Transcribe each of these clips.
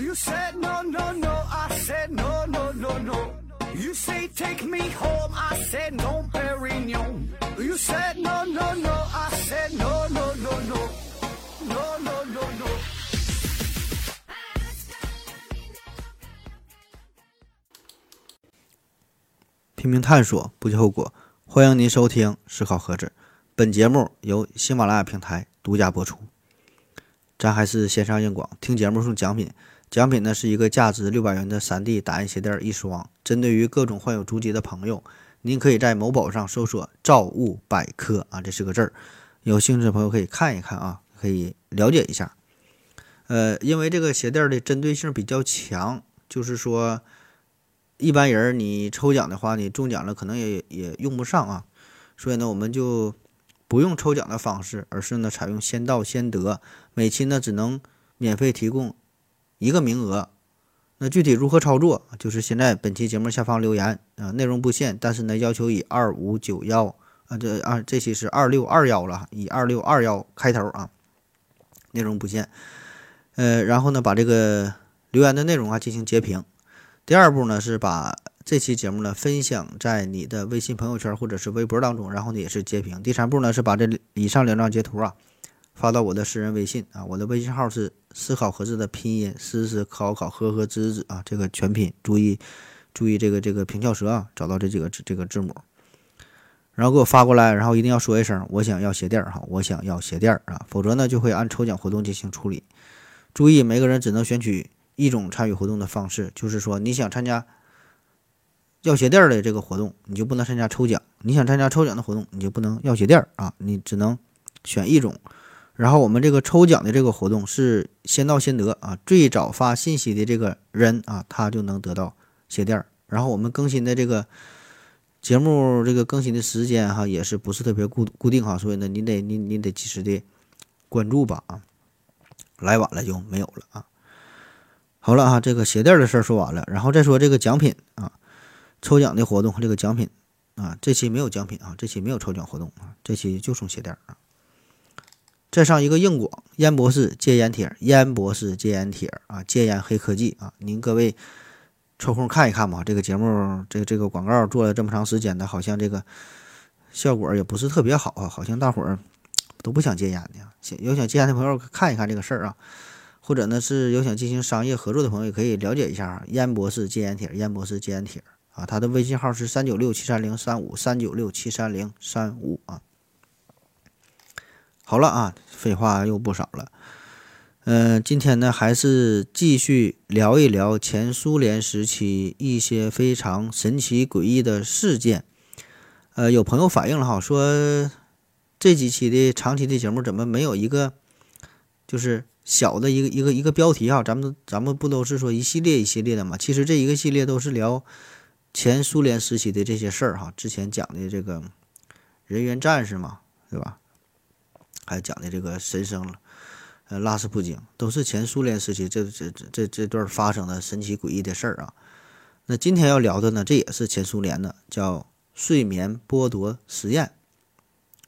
You said no, no, no. I said no, no, no, no. You say take me home. I said no, Perignon. You said no, no, no. I said no, no, no, no. No, no, no, no. 拼命探索，不计后果。欢迎您收听《思考盒子》，本节目由喜马拉雅平台独家播出。咱还是线上硬广，听节目送奖品，奖品呢是一个价值六百元的 3D 打印鞋垫一双。针对于各种患有足疾的朋友，您可以在某宝上搜索“造物百科”啊，这是个字儿。有兴趣的朋友可以看一看啊，可以了解一下。呃，因为这个鞋垫的针对性比较强，就是说。一般人你抽奖的话，你中奖了可能也也用不上啊，所以呢，我们就不用抽奖的方式，而是呢采用先到先得，每期呢只能免费提供一个名额。那具体如何操作，就是现在本期节目下方留言啊，内容不限，但是呢要求以二五九幺啊，这啊这期是二六二幺了，以二六二幺开头啊，内容不限。呃，然后呢把这个留言的内容啊进行截屏。第二步呢是把这期节目呢分享在你的微信朋友圈或者是微博当中，然后呢也是截屏。第三步呢是把这以上两张截图啊发到我的私人微信啊，我的微信号是思考盒子的拼音思思考考和和子子啊，这个全拼注意注意这个这个平翘舌啊，找到这几个这个字母，然后给我发过来，然后一定要说一声我想要鞋垫儿哈，我想要鞋垫儿啊，否则呢就会按抽奖活动进行处理。注意每个人只能选取。一种参与活动的方式，就是说你想参加要鞋垫的这个活动，你就不能参加抽奖；你想参加抽奖的活动，你就不能要鞋垫啊，你只能选一种。然后我们这个抽奖的这个活动是先到先得啊，最早发信息的这个人啊，他就能得到鞋垫儿。然后我们更新的这个节目这个更新的时间哈，也是不是特别固固定哈，所以呢，你得你你得及时的关注吧啊，来晚了就没有了啊。好了啊，这个鞋垫的事儿说完了，然后再说这个奖品啊，抽奖的活动和这个奖品啊，这期没有奖品啊，这期没有抽奖活动啊，这期就送鞋垫啊。再上一个硬广，烟博士戒烟帖，烟博士戒烟帖啊，戒烟黑科技啊，您各位抽空看一看吧。这个节目，这个这个广告做了这么长时间的，好像这个效果也不是特别好啊，好像大伙儿都不想戒烟的。有想戒烟的朋友看一看这个事儿啊。或者呢，是有想进行商业合作的朋友，也可以了解一下啊。烟博士戒烟帖，烟博士戒烟帖啊，他的微信号是三九六七三零三五三九六七三零三五啊。好了啊，废话又不少了。嗯，今天呢，还是继续聊一聊前苏联时期一些非常神奇诡异的事件。呃，有朋友反映了哈，说这几期的长期的节目怎么没有一个就是。小的一个一个一个标题哈，咱们咱们不都是说一系列一系列的嘛？其实这一个系列都是聊前苏联时期的这些事儿哈。之前讲的这个人员战士嘛，对吧？还讲的这个神圣了，呃，拉斯普京都是前苏联时期这这这这段发生的神奇诡异的事儿啊。那今天要聊的呢，这也是前苏联的，叫睡眠剥夺实验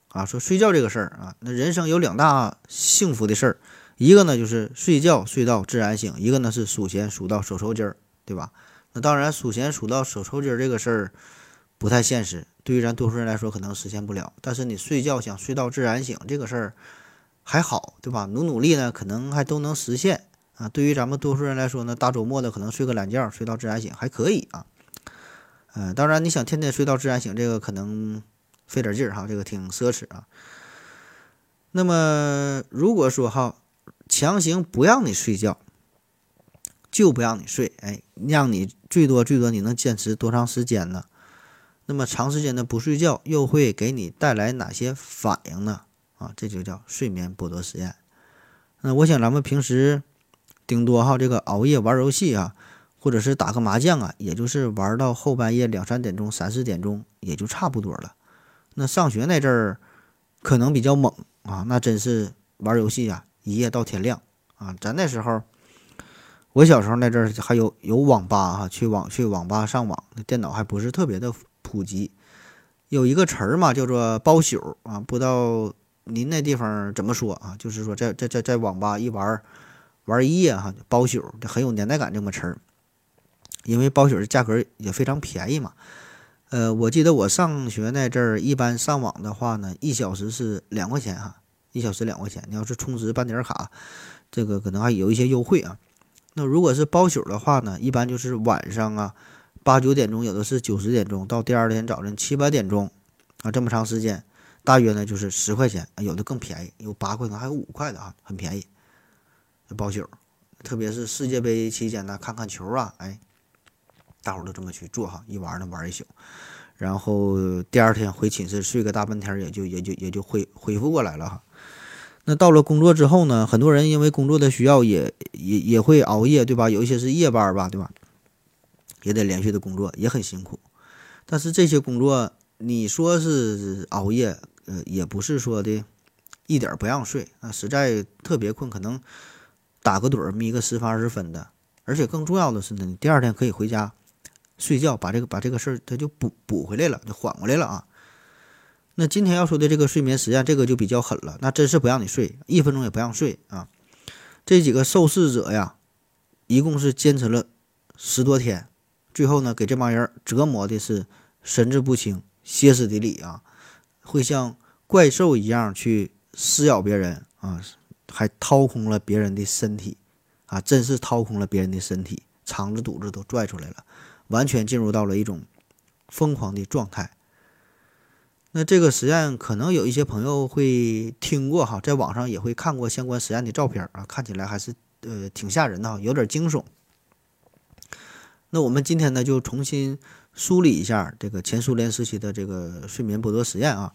啊。说睡觉这个事儿啊，那人生有两大幸福的事儿。一个呢就是睡觉睡到自然醒，一个呢是数钱数到手抽筋儿，对吧？那当然数钱数到手抽筋儿这个事儿不太现实，对于咱多数人来说可能实现不了。但是你睡觉想睡到自然醒这个事儿还好，对吧？努努力呢可能还都能实现啊。对于咱们多数人来说呢，大周末的可能睡个懒觉睡到自然醒还可以啊。嗯，当然你想天天睡到自然醒，这个可能费点劲儿哈，这个挺奢侈啊。那么如果说哈。强行不让你睡觉，就不让你睡，哎，让你最多最多你能坚持多长时间呢？那么长时间的不睡觉又会给你带来哪些反应呢？啊，这就叫睡眠剥夺实验。那我想咱们平时顶多哈这个熬夜玩游戏啊，或者是打个麻将啊，也就是玩到后半夜两三点钟、三四点钟也就差不多了。那上学那阵儿可能比较猛啊，那真是玩游戏啊。一夜到天亮啊！咱那时候，我小时候那阵儿还有有网吧哈，去网去网吧上网，那电脑还不是特别的普及。有一个词儿嘛，叫做包宿啊，不知道您那地方怎么说啊？就是说在在在在网吧一玩儿玩一夜哈，包宿，这很有年代感这么词儿。因为包宿的价格也非常便宜嘛。呃，我记得我上学那阵儿，一般上网的话呢，一小时是两块钱哈，一小时两块钱。你要是充值办点卡，这个可能还有一些优惠啊。那如果是包宿的话呢，一般就是晚上啊，八九点钟，有的是九十点钟到第二天早晨七八点钟啊，这么长时间，大约呢就是十块钱，有的更便宜，有八块呢，还有五块的啊，很便宜。包宿，特别是世界杯期间呢，看看球啊，哎。大伙儿都这么去做哈，一玩呢玩一宿，然后第二天回寝室睡个大半天，也就也就也就恢恢复过来了哈。那到了工作之后呢，很多人因为工作的需要，也也也会熬夜，对吧？有一些是夜班吧，对吧？也得连续的工作，也很辛苦。但是这些工作，你说是熬夜，呃，也不是说的一点不让睡啊，实在特别困，可能打个盹儿，眯个十分二十分的。而且更重要的是呢，你第二天可以回家。睡觉把这个把这个事儿他就补补回来了，就缓过来了啊。那今天要说的这个睡眠实验，这个就比较狠了，那真是不让你睡，一分钟也不让睡啊。这几个受试者呀，一共是坚持了十多天，最后呢，给这帮人折磨的是神志不清、歇斯底里啊，会像怪兽一样去撕咬别人啊，还掏空了别人的身体啊，真是掏空了别人的身体，肠子肚子都拽出来了。完全进入到了一种疯狂的状态。那这个实验可能有一些朋友会听过哈，在网上也会看过相关实验的照片啊，看起来还是呃挺吓人的哈，有点惊悚。那我们今天呢就重新梳理一下这个前苏联时期的这个睡眠剥夺实验啊，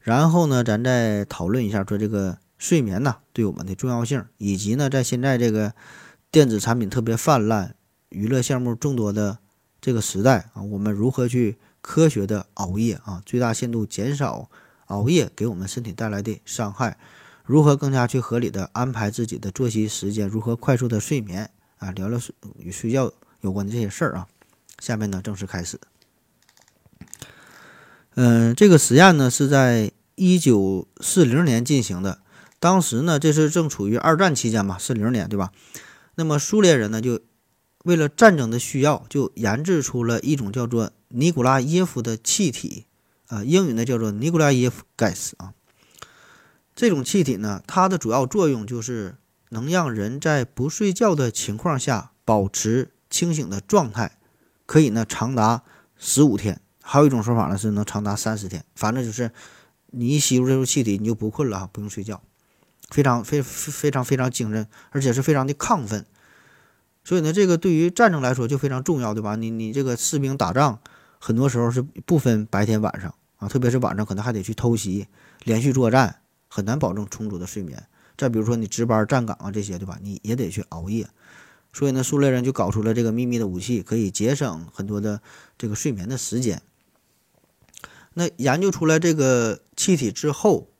然后呢咱再讨论一下说这个睡眠呢对我们的重要性，以及呢在现在这个电子产品特别泛滥、娱乐项目众多的。这个时代啊，我们如何去科学的熬夜啊，最大限度减少熬夜给我们身体带来的伤害？如何更加去合理的安排自己的作息时间？如何快速的睡眠啊？聊聊睡与睡觉有关的这些事儿啊。下面呢，正式开始。嗯，这个实验呢是在一九四零年进行的，当时呢这是正处于二战期间吧，四零年对吧？那么苏联人呢就。为了战争的需要，就研制出了一种叫做尼古拉耶夫的气体，啊，英语呢叫做尼古拉耶夫 gas 啊。这种气体呢，它的主要作用就是能让人在不睡觉的情况下保持清醒的状态，可以呢长达十五天。还有一种说法呢是能长达三十天。反正就是你一吸入这种气体，你就不困了，不用睡觉，非常非非常非常精神，而且是非常的亢奋。所以呢，这个对于战争来说就非常重要，对吧？你你这个士兵打仗，很多时候是不分白天晚上啊，特别是晚上可能还得去偷袭，连续作战，很难保证充足的睡眠。再比如说你值班站岗啊这些，对吧？你也得去熬夜。所以呢，苏联人就搞出了这个秘密的武器，可以节省很多的这个睡眠的时间。那研究出来这个气体之后，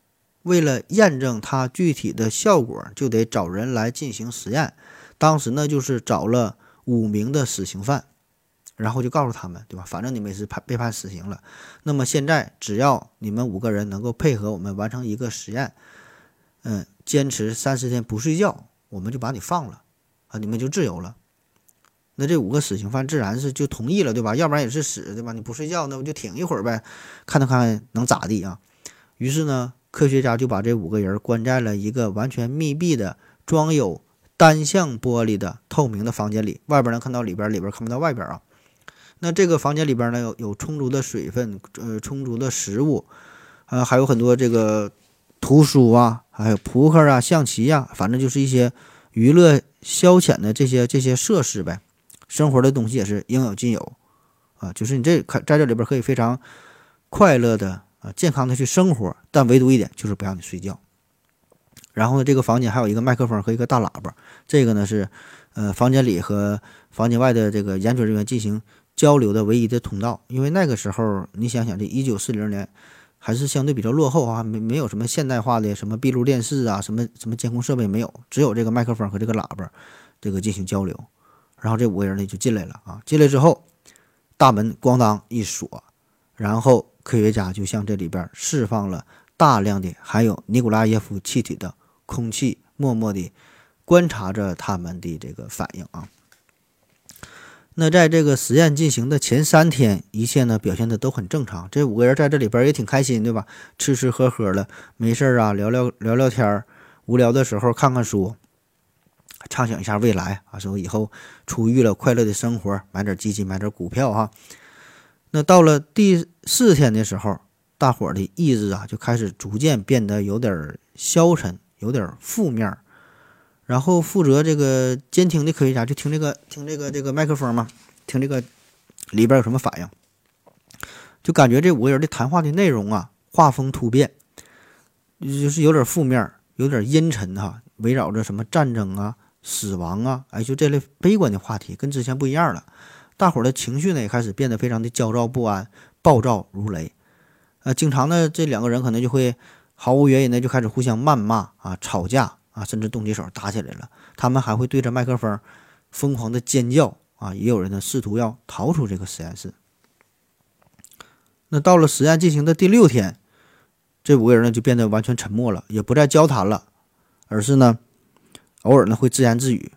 为了验证它具体的效果，就得找人来进行实验。当时呢，就是找了五名的死刑犯，然后就告诉他们，对吧？反正你们也是判被判死刑了。那么现在，只要你们五个人能够配合我们完成一个实验，嗯，坚持三十天不睡觉，我们就把你放了，你们就自由了。那这五个死刑犯自然是就同意了，对吧？要不然也是死，对吧？你不睡觉，那不就挺一会儿呗，看他看能咋地啊？于是呢，科学家就把这五个人关在了一个完全密闭的装有。单向玻璃的透明的房间里，外边能看到里边，里边看不到外边啊。那这个房间里边呢，有有充足的水分，呃，充足的食物，呃，还有很多这个图书啊，还有扑克啊、象棋呀，反正就是一些娱乐消遣的这些这些设施呗。生活的东西也是应有尽有啊，就是你这可在这里边可以非常快乐的啊、健康的去生活，但唯独一点就是不让你睡觉。然后呢，这个房间还有一个麦克风和一个大喇叭，这个呢是，呃，房间里和房间外的这个研究人员进行交流的唯一的通道。因为那个时候，你想想，这一九四零年还是相对比较落后啊，没没有什么现代化的什么闭路电视啊，什么什么监控设备没有，只有这个麦克风和这个喇叭，这个进行交流。然后这五个人呢就进来了啊，进来之后，大门咣当一锁，然后科学家就向这里边释放了大量的含有尼古拉耶夫气体的。空气默默地观察着他们的这个反应啊。那在这个实验进行的前三天，一切呢表现的都很正常。这五个人在这里边也挺开心，对吧？吃吃喝喝的，没事儿啊，聊聊聊聊天儿，无聊的时候看看书，畅想一下未来啊，说以后出狱了，快乐的生活，买点基金，买点股票哈。那到了第四天的时候，大伙儿的意志啊就开始逐渐变得有点消沉，有点负面。然后负责这个监听的科学家就听这个听这个这个麦克风嘛，听这个里边有什么反应，就感觉这五个人的谈话的内容啊，画风突变，就是有点负面，有点阴沉哈，围绕着什么战争啊、死亡啊，哎，就这类悲观的话题，跟之前不一样了。大伙的情绪呢也开始变得非常的焦躁不安、暴躁如雷，呃，经常呢这两个人可能就会毫无原因的就开始互相谩骂啊、吵架。啊，甚至动起手打起来了。他们还会对着麦克风疯狂的尖叫啊！也有人呢试图要逃出这个实验室。那到了实验进行的第六天，这五个人呢就变得完全沉默了，也不再交谈了，而是呢偶尔呢会自言自语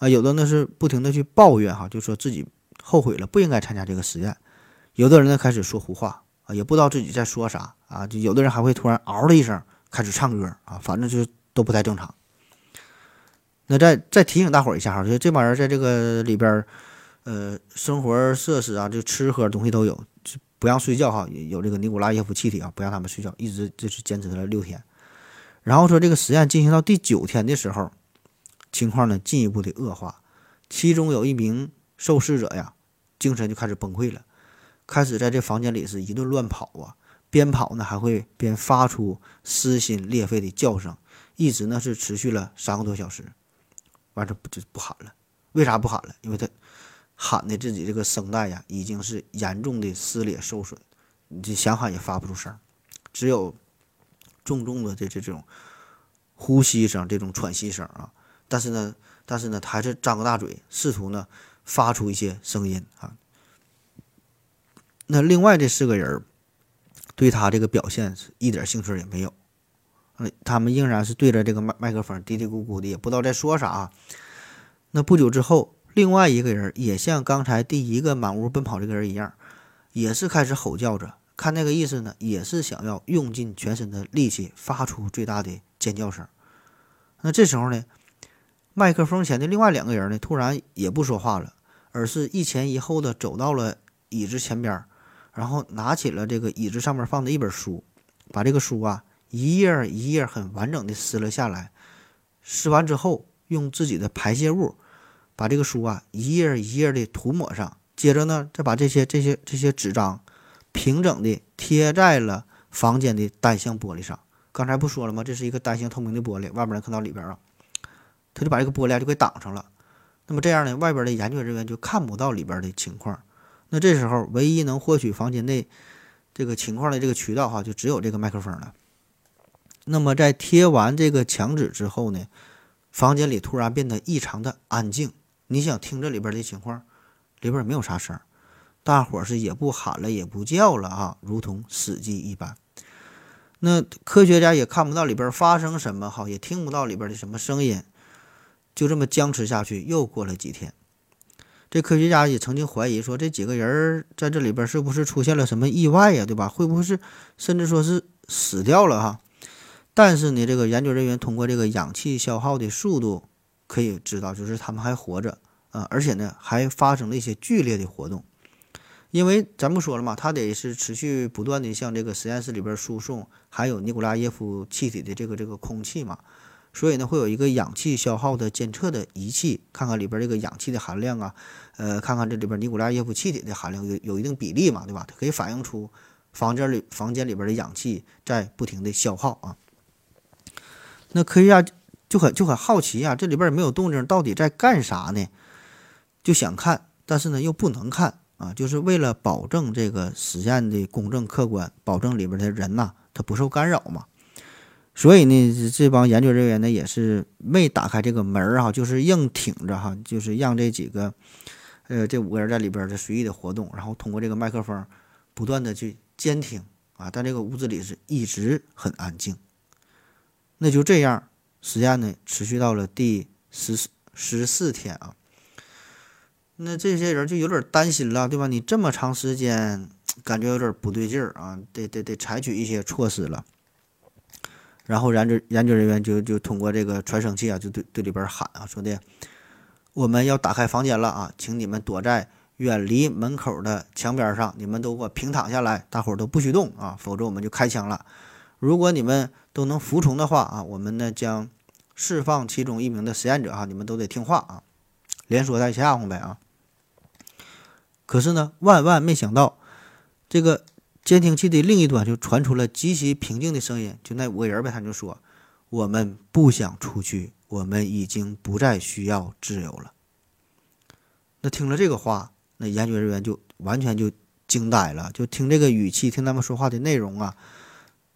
啊。有的呢是不停的去抱怨哈，就说自己后悔了，不应该参加这个实验。有的人呢开始说胡话啊，也不知道自己在说啥啊。就有的人还会突然嗷的一声开始唱歌啊，反正就是。都不太正常。那再再提醒大伙儿一下哈，就这帮人在这个里边，呃，生活设施啊，就吃喝东西都有，不让睡觉哈，有这个尼古拉耶夫气体啊，不让他们睡觉，一直就是坚持了六天。然后说这个实验进行到第九天的时候，情况呢进一步的恶化，其中有一名受试者呀，精神就开始崩溃了，开始在这房间里是一顿乱跑啊，边跑呢还会边发出撕心裂肺的叫声。一直呢是持续了三个多小时，完事不就不喊了？为啥不喊了？因为他喊的自己这个声带呀，已经是严重的撕裂受损，你这想喊也发不出声，只有重重的这这这种呼吸声、这种喘息声啊。但是呢，但是呢，他还是张个大嘴，试图呢发出一些声音啊。那另外这四个人对他这个表现是一点兴趣也没有。他们仍然是对着这个麦麦克风嘀嘀咕咕的，也不知道在说啥。那不久之后，另外一个人也像刚才第一个满屋奔跑这个人一样，也是开始吼叫着。看那个意思呢，也是想要用尽全身的力气，发出最大的尖叫声。那这时候呢，麦克风前的另外两个人呢，突然也不说话了，而是一前一后的走到了椅子前边，然后拿起了这个椅子上面放的一本书，把这个书啊。一页一页很完整的撕了下来，撕完之后，用自己的排泄物把这个书啊一页一页的涂抹上，接着呢，再把这些这些这些纸张平整的贴在了房间的单向玻璃上。刚才不说了吗？这是一个单向透明的玻璃，外边能看到里边啊。他就把这个玻璃就给挡上了。那么这样呢，外边的研究人员就看不到里边的情况。那这时候，唯一能获取房间内这个情况的这个渠道哈，就只有这个麦克风了。那么在贴完这个墙纸之后呢，房间里突然变得异常的安静。你想听这里边的情况，里边没有啥声，大伙是也不喊了，也不叫了啊，如同死寂一般。那科学家也看不到里边发生什么，哈，也听不到里边的什么声音，就这么僵持下去。又过了几天，这科学家也曾经怀疑说，这几个人在这里边是不是出现了什么意外呀，对吧？会不会是甚至说是死掉了哈？但是呢，这个研究人员通过这个氧气消耗的速度可以知道，就是他们还活着啊，而且呢还发生了一些剧烈的活动。因为咱不说了嘛，他得是持续不断的向这个实验室里边输送含有尼古拉耶夫气体的这个这个空气嘛，所以呢会有一个氧气消耗的监测的仪器，看看里边这个氧气的含量啊，呃，看看这里边尼古拉耶夫气体的含量有有一定比例嘛，对吧？它可以反映出房间里房间里边的氧气在不停的消耗啊。那科学家就很就很好奇啊，这里边也没有动静，到底在干啥呢？就想看，但是呢又不能看啊，就是为了保证这个实验的公正客观，保证里边的人呐他不受干扰嘛。所以呢，这帮研究人员呢也是没打开这个门儿哈，就是硬挺着哈，就是让这几个呃这五个人在里边的随意的活动，然后通过这个麦克风不断的去监听啊，但这个屋子里是一直很安静。那就这样，实验呢持续到了第十十四天啊。那这些人就有点担心了，对吧？你这么长时间，感觉有点不对劲儿啊，得得得采取一些措施了。然后研究研究人员就就通过这个传声器啊，就对对里边喊啊，说的我们要打开房间了啊，请你们躲在远离门口的墙边上，你们都给我平躺下来，大伙儿都不许动啊，否则我们就开枪了。如果你们都能服从的话啊，我们呢将释放其中一名的实验者哈，你们都得听话啊，连说带吓唬呗啊。可是呢，万万没想到，这个监听器的另一端就传出了极其平静的声音，就那五个人呗，他就说：“我们不想出去，我们已经不再需要自由了。”那听了这个话，那研究人员就完全就惊呆了，就听这个语气，听他们说话的内容啊，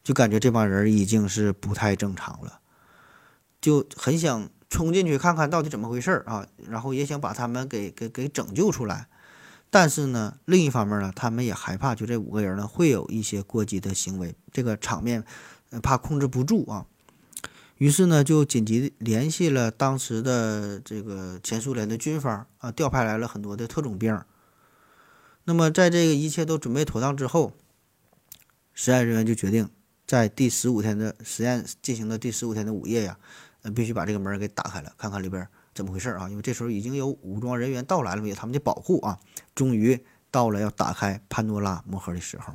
就感觉这帮人已经是不太正常了，就很想冲进去看看到底怎么回事儿啊，然后也想把他们给给给拯救出来。但是呢，另一方面呢，他们也害怕，就这五个人呢会有一些过激的行为，这个场面怕控制不住啊。于是呢，就紧急联系了当时的这个前苏联的军方啊，调派来了很多的特种兵。那么，在这个一切都准备妥当之后，实验人员就决定在第十五天的实验进行的第十五天的午夜呀，呃，必须把这个门给打开了，看看里边。怎么回事啊？因为这时候已经有武装人员到来了，有他们的保护啊。终于到了要打开潘多拉魔盒的时候。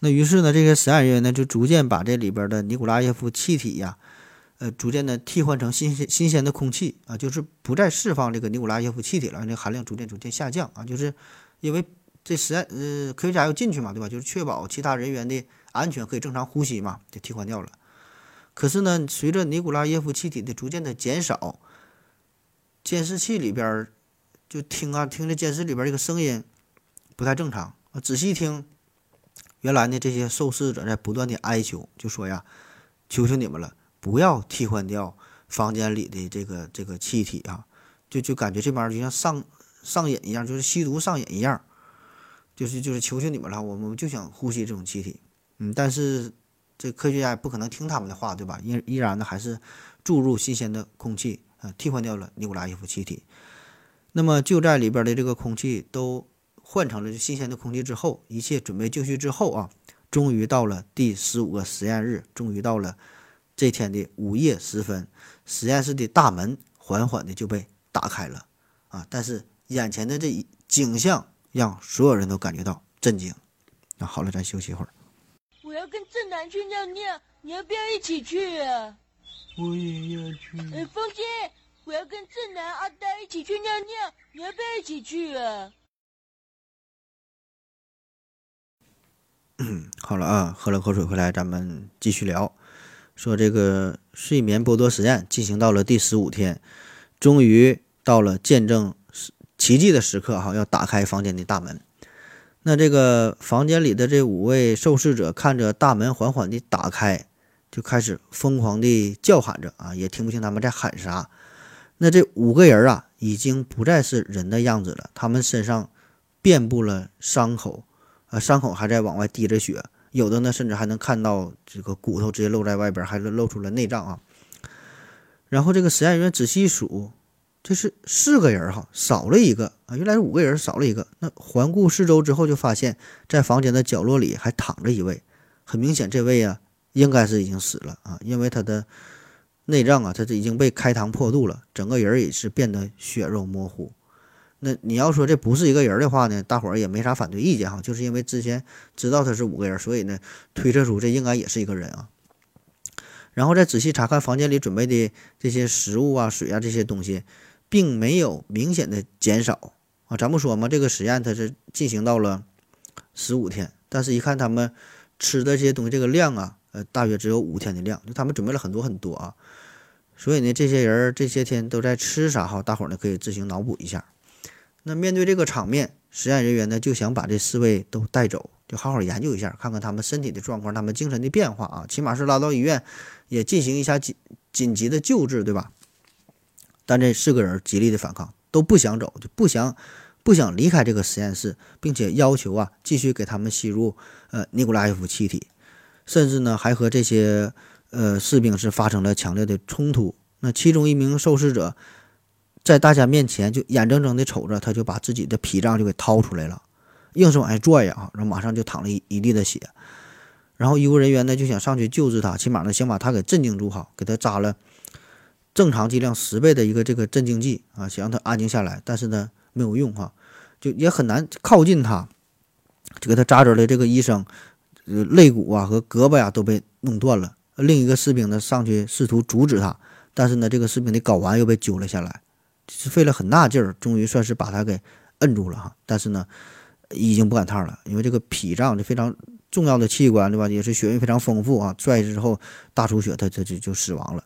那于是呢，这些实验人员呢就逐渐把这里边的尼古拉耶夫气体呀，呃，逐渐的替换成新鲜新鲜的空气啊，就是不再释放这个尼古拉耶夫气体了，那含量逐渐逐渐下降啊。就是因为这实验呃科学家要进去嘛，对吧？就是确保其他人员的安全可以正常呼吸嘛，就替换掉了。可是呢，随着尼古拉耶夫气体的逐渐的减少。监视器里边就听啊，听着监视里边这个声音不太正常啊。仔细听，原来呢这些受试者在不断的哀求，就说呀：“求求你们了，不要替换掉房间里的这个这个气体啊！”就就感觉这边就像上上瘾一样，就是吸毒上瘾一样，就是就是求求你们了，我们就想呼吸这种气体。嗯，但是这科学家也不可能听他们的话，对吧？依依然呢还是注入新鲜的空气。啊，替换掉了尼古拉耶夫气体。那么就在里边的这个空气都换成了新鲜的空气之后，一切准备就绪之后啊，终于到了第十五个实验日，终于到了这天的午夜时分，实验室的大门缓缓的就被打开了啊！但是眼前的这一景象让所有人都感觉到震惊。那好了，咱休息一会儿。跟正南去尿尿，你要不要一起去啊？我也要去。哎，风姐，我要跟正南、阿呆一起去尿尿，你要不要一起去啊？嗯，好了啊，喝了口水回来，咱们继续聊。说这个睡眠剥夺实验进行到了第十五天，终于到了见证奇迹的时刻哈，要打开房间的大门。那这个房间里的这五位受试者看着大门缓缓的打开。就开始疯狂地叫喊着啊，也听不清他们在喊啥。那这五个人啊，已经不再是人的样子了，他们身上遍布了伤口，啊，伤口还在往外滴着血，有的呢，甚至还能看到这个骨头直接露在外边，还是露出了内脏啊。然后这个实验员仔细数，这是四个人哈，少了一个啊，原来是五个人，少了一个。那环顾四周之后，就发现，在房间的角落里还躺着一位，很明显，这位啊。应该是已经死了啊，因为他的内脏啊，他这已经被开膛破肚了，整个人也是变得血肉模糊。那你要说这不是一个人的话呢，大伙儿也没啥反对意见哈，就是因为之前知道他是五个人，所以呢推测出这应该也是一个人啊。然后再仔细查看房间里准备的这些食物啊、水啊这些东西，并没有明显的减少啊。咱不说嘛，这个实验它是进行到了十五天，但是一看他们吃的这些东西，这个量啊。呃，大约只有五天的量，就他们准备了很多很多啊，所以呢，这些人这些天都在吃啥哈？大伙儿呢可以自行脑补一下。那面对这个场面，实验人员呢就想把这四位都带走，就好好研究一下，看看他们身体的状况，他们精神的变化啊，起码是拉到医院也进行一下紧紧急的救治，对吧？但这四个人极力的反抗，都不想走，就不想不想离开这个实验室，并且要求啊继续给他们吸入呃尼古拉耶夫气体。甚至呢，还和这些呃士兵是发生了强烈的冲突。那其中一名受试者在大家面前就眼睁睁的瞅着，他就把自己的脾脏就给掏出来了，硬是往下拽呀，然后马上就淌了一一地的血。然后医务人员呢就想上去救治他，起码呢想把他给镇静住哈，给他扎了正常剂量十倍的一个这个镇静剂啊，想让他安静下来。但是呢没有用哈，就也很难靠近他，就给他扎针的这个医生，呃肋骨啊和胳膊呀都被弄断了。另一个士兵呢上去试图阻止他，但是呢这个士兵的睾丸又被揪了下来，是费了很大劲儿，终于算是把他给摁住了哈。但是呢已经不赶趟了，因为这个脾脏就非常。重要的器官，对吧？也是血运非常丰富啊！拽之后大出血，他他就就死亡了。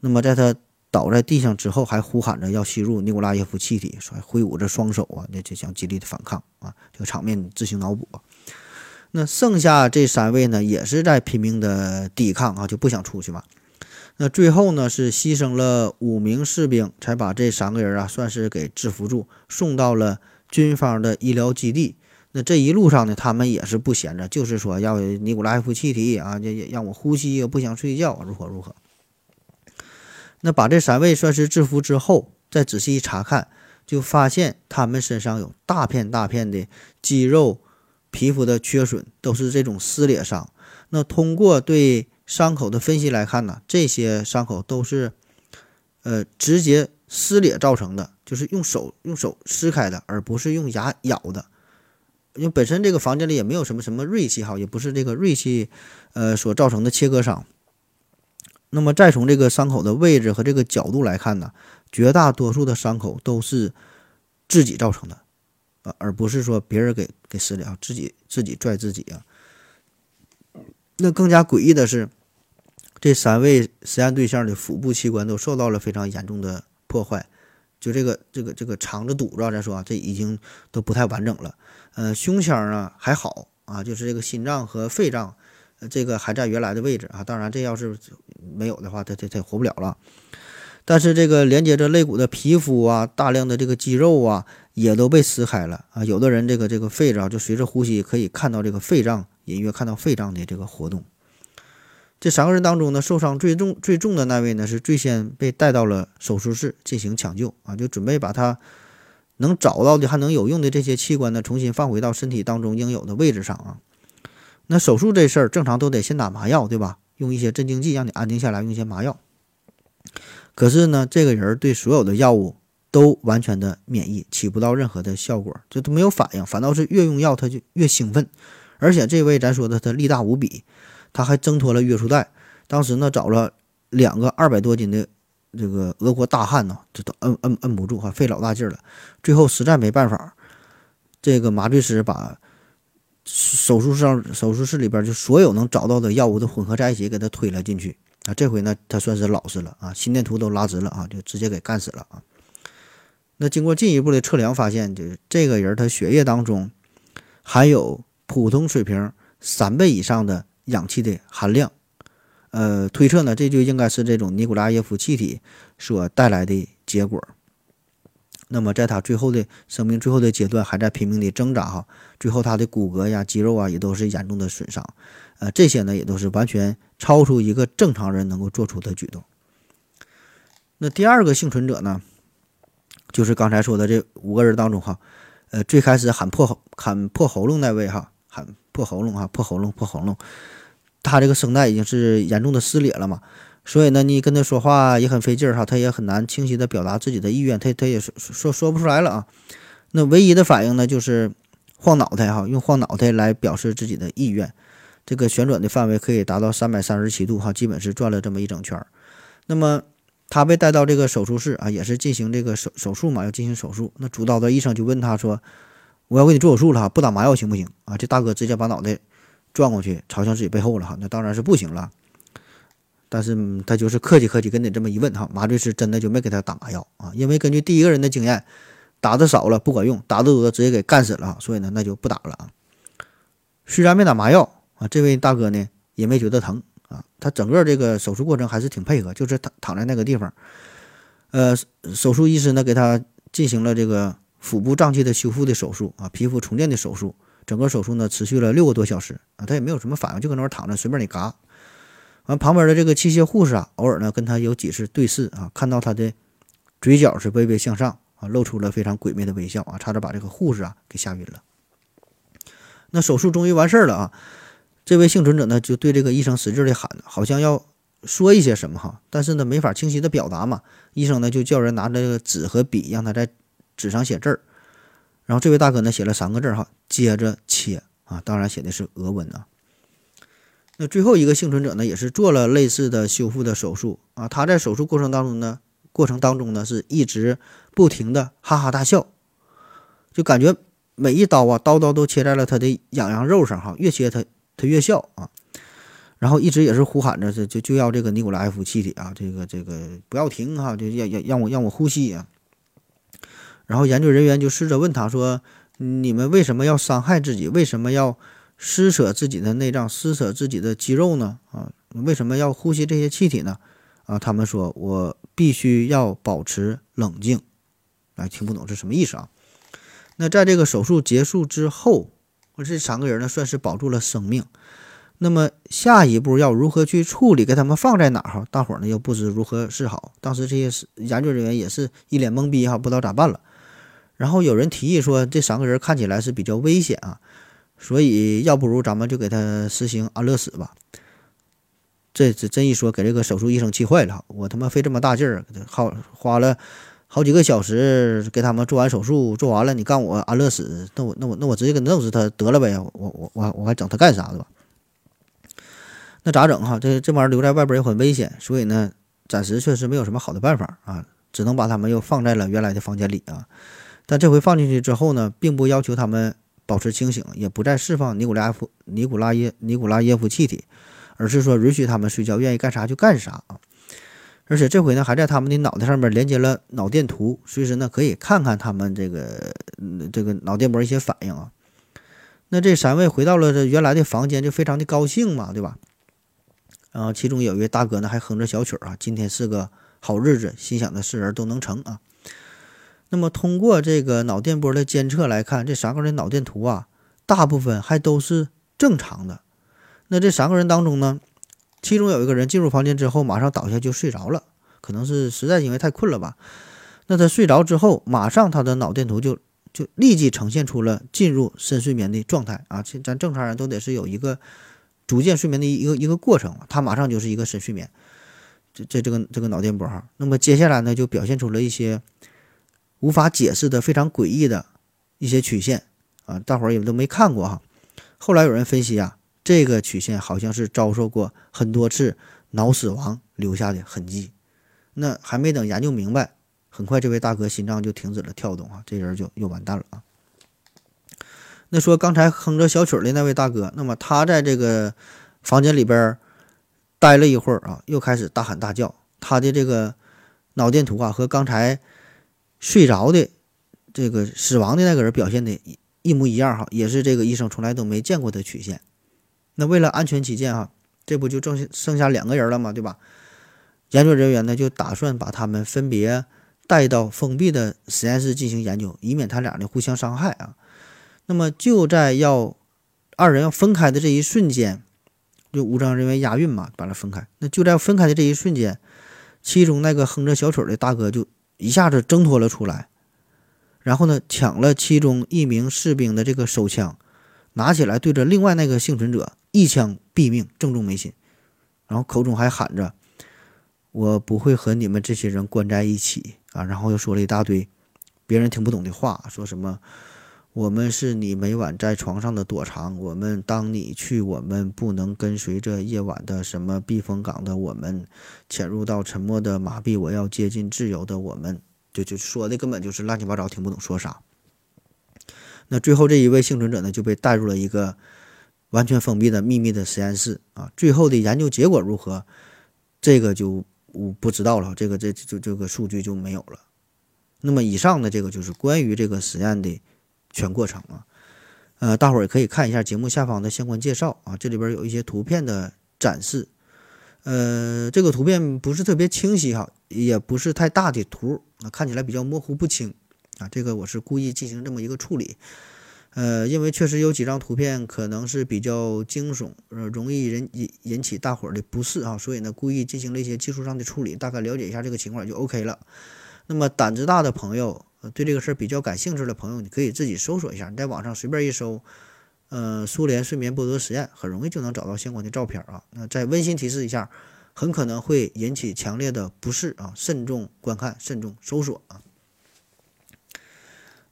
那么在他倒在地上之后，还呼喊着要吸入尼古拉耶夫气体，说挥舞着双手啊，那就想极力的反抗啊！这个场面自行脑补。那剩下这三位呢，也是在拼命的抵抗啊，就不想出去嘛。那最后呢，是牺牲了五名士兵，才把这三个人啊，算是给制服住，送到了军方的医疗基地。那这一路上呢，他们也是不闲着，就是说要尼古拉耶夫气体啊，也也让我呼吸，又不想睡觉，如何如何。那把这三位算是制服之后，再仔细一查看，就发现他们身上有大片大片的肌肉、皮肤的缺损，都是这种撕裂伤。那通过对伤口的分析来看呢，这些伤口都是呃直接撕裂造成的，就是用手用手撕开的，而不是用牙咬的。因为本身这个房间里也没有什么什么锐器哈，也不是这个锐器，呃所造成的切割伤。那么再从这个伤口的位置和这个角度来看呢，绝大多数的伤口都是自己造成的，啊，而不是说别人给给撕裂，自己自己拽自己啊。那更加诡异的是，这三位实验对象的腹部器官都受到了非常严重的破坏。就这个这个这个肠子堵着，咱说啊，这已经都不太完整了。呃，胸腔啊还好啊，就是这个心脏和肺脏，这个还在原来的位置啊。当然，这要是没有的话，他他他活不了了。但是这个连接着肋骨的皮肤啊，大量的这个肌肉啊，也都被撕开了啊。有的人这个这个肺子啊，就随着呼吸可以看到这个肺脏，隐约看到肺脏的这个活动。这三个人当中呢，受伤最重最重的那位呢，是最先被带到了手术室进行抢救啊，就准备把他能找到的还能有用的这些器官呢，重新放回到身体当中应有的位置上啊。那手术这事儿正常都得先打麻药，对吧？用一些镇静剂让你安静下来，用一些麻药。可是呢，这个人对所有的药物都完全的免疫，起不到任何的效果，就都没有反应，反倒是越用药他就越兴奋，而且这位咱说的他力大无比。他还挣脱了约束带，当时呢找了两个二百多斤的这个俄国大汉呢，这都摁摁摁不住，哈，费老大劲了。最后实在没办法，这个麻醉师把手术上手术室里边就所有能找到的药物都混合在一起，给他推了进去啊。这回呢，他算是老实了啊，心电图都拉直了啊，就直接给干死了啊。那经过进一步的测量，发现就是这个人他血液当中含有普通水平三倍以上的。氧气的含量，呃，推测呢，这就应该是这种尼古拉耶夫气体所带来的结果。那么，在他最后的生命最后的阶段，还在拼命的挣扎哈，最后他的骨骼呀、肌肉啊，也都是严重的损伤。呃，这些呢，也都是完全超出一个正常人能够做出的举动。那第二个幸存者呢，就是刚才说的这五个人当中哈，呃，最开始喊破喊破喉咙那位哈，喊破喉咙哈，破喉咙，破喉咙。他这个声带已经是严重的撕裂了嘛，所以呢，你跟他说话也很费劲儿哈，他也很难清晰的表达自己的意愿，他他也说说说不出来了啊。那唯一的反应呢，就是晃脑袋哈，用晃脑袋来表示自己的意愿。这个旋转的范围可以达到三百三十七度哈，基本是转了这么一整圈儿。那么他被带到这个手术室啊，也是进行这个手手术嘛，要进行手术。那主刀的医生就问他说：“我要给你做手术了哈，不打麻药行不行啊？”这大哥直接把脑袋。转过去朝向自己背后了哈，那当然是不行了。但是他就是客气客气跟你这么一问哈，麻醉师真的就没给他打麻药啊，因为根据第一个人的经验，打的少了不管用，打的多直接给干死了，所以呢那就不打了啊。虽然没打麻药啊，这位大哥呢也没觉得疼啊，他整个这个手术过程还是挺配合，就是躺躺在那个地方，呃，手术医师呢给他进行了这个腹部脏器的修复的手术啊，皮肤重建的手术。整个手术呢持续了六个多小时啊，他也没有什么反应，就搁那块躺着，随便你嘎。完旁边的这个器械护士啊，偶尔呢跟他有几次对视啊，看到他的嘴角是微微向上啊，露出了非常诡秘的微笑啊，差点把这个护士啊给吓晕了。那手术终于完事儿了啊，这位幸存者呢就对这个医生使劲的喊，好像要说一些什么哈，但是呢没法清晰的表达嘛。医生呢就叫人拿着这个纸和笔，让他在纸上写字儿。然后这位大哥呢写了三个字哈，接着切啊，当然写的是俄文啊。那最后一个幸存者呢，也是做了类似的修复的手术啊。他在手术过程当中呢，过程当中呢是一直不停的哈哈大笑，就感觉每一刀啊，刀刀都切在了他的痒痒肉上哈，越切他他越笑啊。然后一直也是呼喊着，就就就要这个尼古拉耶夫气体啊，这个这个不要停哈，就要要让我让我呼吸啊。然后研究人员就试着问他说：“你们为什么要伤害自己？为什么要？”撕扯自己的内脏，撕扯自己的肌肉呢？啊，为什么要呼吸这些气体呢？啊，他们说我必须要保持冷静。哎，听不懂是什么意思啊？那在这个手术结束之后，这三个人呢算是保住了生命。那么下一步要如何去处理？给他们放在哪儿？哈，大伙儿呢又不知如何是好。当时这些研究人员也是一脸懵逼哈，不知道咋办了。然后有人提议说，这三个人看起来是比较危险啊。所以，要不如咱们就给他实行安乐死吧。这这这一说，给这个手术医生气坏了。我他妈费这么大劲儿，好花了好几个小时给他们做完手术，做完了，你干我安乐死？那我那我那我直接给弄死他得了呗。我我我我还整他干啥的吧？那咋整哈？这这玩意儿留在外边也很危险，所以呢，暂时确实没有什么好的办法啊，只能把他们又放在了原来的房间里啊。但这回放进去之后呢，并不要求他们。保持清醒，也不再释放尼古拉夫尼古拉耶尼古拉耶夫气体，而是说允许他们睡觉，愿意干啥就干啥啊！而且这回呢，还在他们的脑袋上面连接了脑电图，随时呢可以看看他们这个这个脑电波一些反应啊。那这三位回到了这原来的房间，就非常的高兴嘛，对吧？然后其中有一位大哥呢，还哼着小曲儿啊，今天是个好日子，心想的事儿都能成啊。那么通过这个脑电波的监测来看，这三个人脑电图啊，大部分还都是正常的。那这三个人当中呢，其中有一个人进入房间之后，马上倒下就睡着了，可能是实在因为太困了吧。那他睡着之后，马上他的脑电图就就立即呈现出了进入深睡眠的状态啊。咱正常人都得是有一个逐渐睡眠的一个一个过程，他马上就是一个深睡眠。这这这个这个脑电波哈，那么接下来呢，就表现出了一些。无法解释的非常诡异的一些曲线啊，大伙儿也都没看过哈。后来有人分析啊，这个曲线好像是遭受过很多次脑死亡留下的痕迹。那还没等研究明白，很快这位大哥心脏就停止了跳动啊，这人就又完蛋了啊。那说刚才哼着小曲的那位大哥，那么他在这个房间里边待了一会儿啊，又开始大喊大叫，他的这个脑电图啊和刚才。睡着的这个死亡的那个人表现的一一模一样哈，也是这个医生从来都没见过的曲线。那为了安全起见哈，这不就剩剩下两个人了吗？对吧？研究人员呢就打算把他们分别带到封闭的实验室进行研究，以免他俩呢互相伤害啊。那么就在要二人要分开的这一瞬间，就无障人员押运嘛，把他分开。那就在分开的这一瞬间，其中那个哼着小曲的大哥就。一下子挣脱了出来，然后呢，抢了其中一名士兵的这个手枪，拿起来对着另外那个幸存者一枪毙命，正中眉心，然后口中还喊着：“我不会和你们这些人关在一起啊！”然后又说了一大堆别人听不懂的话，说什么。我们是你每晚在床上的躲藏。我们当你去，我们不能跟随着夜晚的什么避风港的我们，潜入到沉默的麻痹。我要接近自由的我们，就就说的根本就是乱七八糟，听不懂说啥。那最后这一位幸存者呢，就被带入了一个完全封闭的秘密的实验室啊。最后的研究结果如何，这个就我不知道了。这个这就这个数据就没有了。那么以上的这个就是关于这个实验的。全过程啊，呃，大伙儿也可以看一下节目下方的相关介绍啊，这里边有一些图片的展示，呃，这个图片不是特别清晰哈，也不是太大的图啊，看起来比较模糊不清啊，这个我是故意进行这么一个处理，呃，因为确实有几张图片可能是比较惊悚，呃，容易引引引起大伙儿的不适啊，所以呢，故意进行了一些技术上的处理，大概了解一下这个情况就 OK 了。那么胆子大的朋友，对这个事儿比较感兴趣的朋友，你可以自己搜索一下，你在网上随便一搜，呃，苏联睡眠剥夺实验，很容易就能找到相关的照片啊。那再温馨提示一下，很可能会引起强烈的不适啊，慎重观看，慎重搜索啊。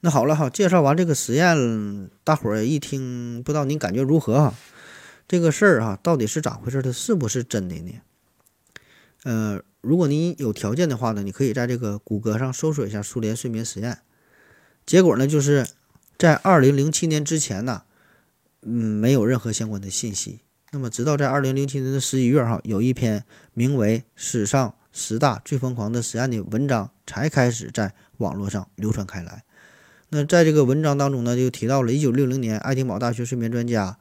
那好了哈，介绍完这个实验，大伙儿一听，不知道您感觉如何哈？这个事儿哈，到底是咋回事？它是不是真的呢？呃，如果您有条件的话呢，你可以在这个谷歌上搜索一下苏联睡眠实验。结果呢，就是在二零零七年之前呢，嗯，没有任何相关的信息。那么，直到在二零零七年的十一月哈，有一篇名为《史上十大最疯狂的实验》的文章才开始在网络上流传开来。那在这个文章当中呢，就提到了1960年爱丁堡大学睡眠专家，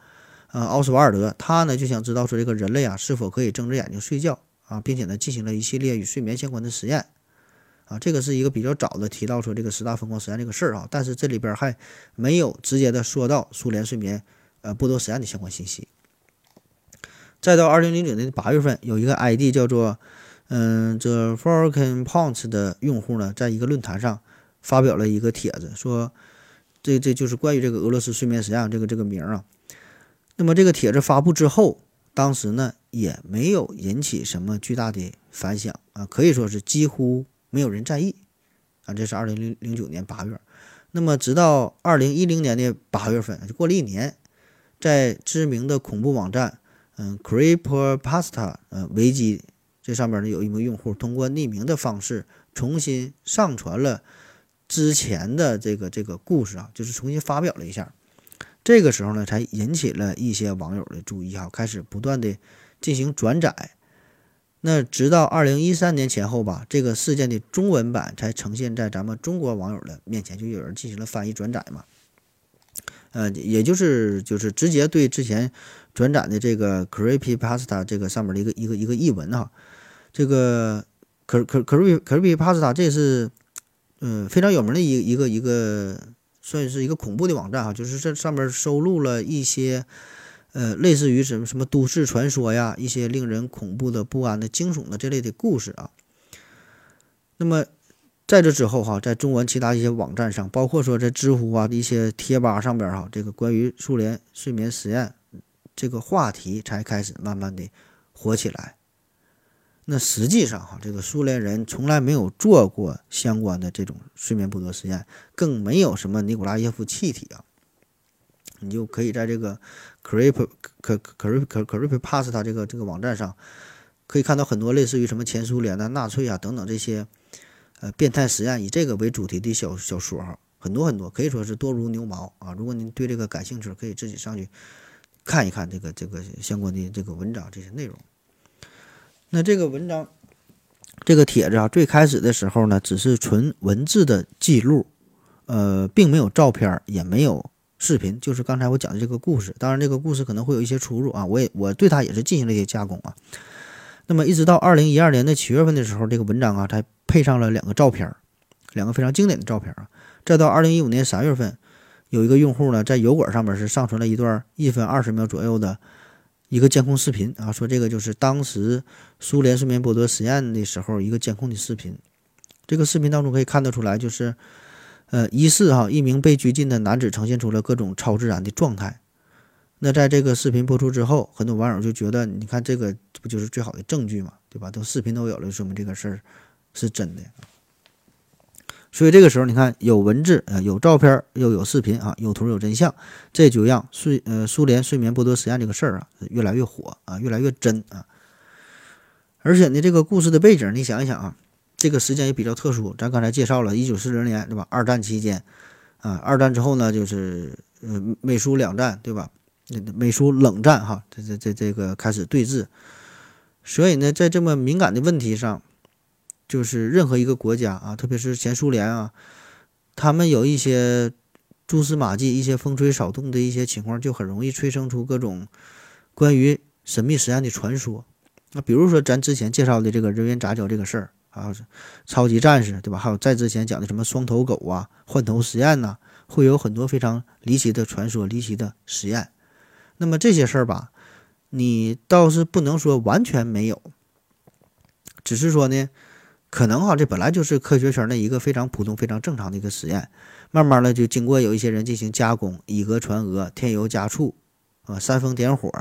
呃，奥斯瓦尔德，他呢就想知道说这个人类啊是否可以睁着眼睛睡觉啊，并且呢进行了一系列与睡眠相关的实验，啊，这个是一个比较早的提到说这个十大疯狂实验这个事儿啊，但是这里边还没有直接的说到苏联睡眠呃剥夺实验的相关信息。再到2009年的八月份，有一个 ID 叫做嗯 The Falcon Punch 的用户呢，在一个论坛上。发表了一个帖子，说这这就是关于这个俄罗斯睡眠实验这个这个名啊。那么这个帖子发布之后，当时呢也没有引起什么巨大的反响啊，可以说是几乎没有人在意啊。这是二零零零九年八月，那么直到二零一零年的八月份，就过了一年，在知名的恐怖网站嗯 Creepypasta 呃维基这上面呢，有一名用户通过匿名的方式重新上传了。之前的这个这个故事啊，就是重新发表了一下，这个时候呢，才引起了一些网友的注意哈，开始不断的进行转载。那直到二零一三年前后吧，这个事件的中文版才呈现在咱们中国网友的面前，就有人进行了翻译转载嘛。呃，也就是就是直接对之前转载的这个 Creepy Pasta 这个上面的一个一个一个译文哈，这个 Cre Cre Creepy Pasta 这是。嗯，非常有名的一一个一个，算是一个恐怖的网站哈，就是这上面收录了一些，呃，类似于什么什么都市传说呀，一些令人恐怖的、不安的、惊悚的这类的故事啊。那么在这之后哈，在中文其他一些网站上，包括说在知乎啊一些贴吧上边哈，这个关于苏联睡眠实验这个话题才开始慢慢的火起来。那实际上哈，这个苏联人从来没有做过相关的这种睡眠剥夺实验，更没有什么尼古拉耶夫气体啊。你就可以在这个 Creep 可可 Creep 可 Creep Pass 它这个这个网站上，可以看到很多类似于什么前苏联的、纳粹啊等等这些呃变态实验以这个为主题的小小说哈，很多很多，可以说是多如牛毛啊。如果您对这个感兴趣，可以自己上去看一看这个这个相关的这个文章这些内容。那这个文章，这个帖子啊，最开始的时候呢，只是纯文字的记录，呃，并没有照片，也没有视频，就是刚才我讲的这个故事。当然，这个故事可能会有一些出入啊，我也我对它也是进行了一些加工啊。那么，一直到二零一二年的七月份的时候，这个文章啊，才配上了两个照片，两个非常经典的照片啊。再到二零一五年三月份，有一个用户呢，在油管上面是上传了一段一分二十秒左右的。一个监控视频啊，说这个就是当时苏联睡眠剥夺实验的时候一个监控的视频。这个视频当中可以看得出来，就是呃，疑似哈一名被拘禁的男子呈现出了各种超自然的状态。那在这个视频播出之后，很多网友就觉得，你看这个不就是最好的证据嘛，对吧？都视频都有了，说明这个事儿是真的。所以这个时候，你看有文字呃，有照片，又有视频啊，有图有真相，这就让睡呃苏联睡眠剥夺实验这个事儿啊越来越火啊，越来越真啊。而且呢，这个故事的背景，你想一想啊，这个时间也比较特殊。咱刚才介绍了，一九四零年对吧？二战期间啊，二战之后呢，就是呃美苏两战对吧？美苏冷战哈，这这这这个开始对峙。所以呢，在这么敏感的问题上。就是任何一个国家啊，特别是前苏联啊，他们有一些蛛丝马迹、一些风吹草动的一些情况，就很容易催生出各种关于神秘实验的传说。那比如说咱之前介绍的这个人猿杂交这个事儿啊，超级战士对吧？还有在之前讲的什么双头狗啊、换头实验呐，会有很多非常离奇的传说、离奇的实验。那么这些事儿吧，你倒是不能说完全没有，只是说呢，可能哈，这本来就是科学圈的一个非常普通、非常正常的一个实验。慢慢的就经过有一些人进行加工，以讹传讹，添油加醋，啊，煽风点火，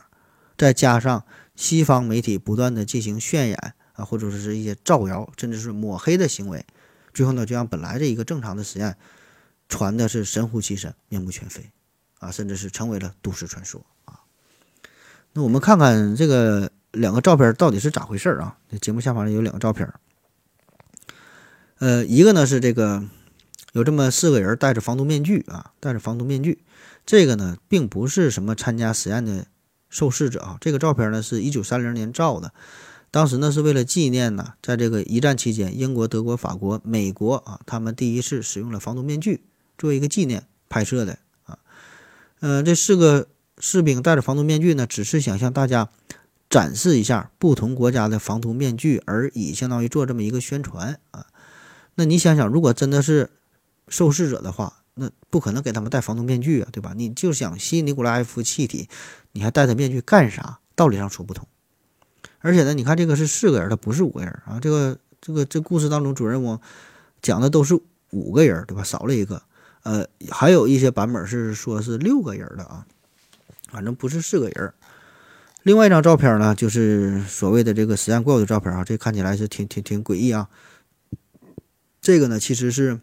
再加上西方媒体不断的进行渲染啊，或者说是一些造谣，甚至是抹黑的行为，最后呢，就让本来这一个正常的实验传的是神乎其神、面目全非，啊，甚至是成为了都市传说啊。那我们看看这个两个照片到底是咋回事啊？这节目下方有两个照片，呃，一个呢是这个有这么四个人戴着防毒面具啊，戴着防毒面具，这个呢并不是什么参加实验的受试者啊，这个照片呢是一九三零年照的，当时呢是为了纪念呢，在这个一战期间，英国、德国、法国、美国啊，他们第一次使用了防毒面具，作为一个纪念拍摄的啊，呃，这四个。士兵戴着防毒面具呢，只是想向大家展示一下不同国家的防毒面具而已，相当于做这么一个宣传啊。那你想想，如果真的是受试者的话，那不可能给他们戴防毒面具啊，对吧？你就想吸尼古拉埃夫气体，你还戴着面具干啥？道理上说不通。而且呢，你看这个是四个人，他不是五个人啊。这个这个这故事当中主人公讲的都是五个人，对吧？少了一个。呃，还有一些版本是说是六个人的啊。反正不是四个人。另外一张照片呢，就是所谓的这个实验怪物的照片啊，这看起来是挺挺挺诡异啊。这个呢，其实是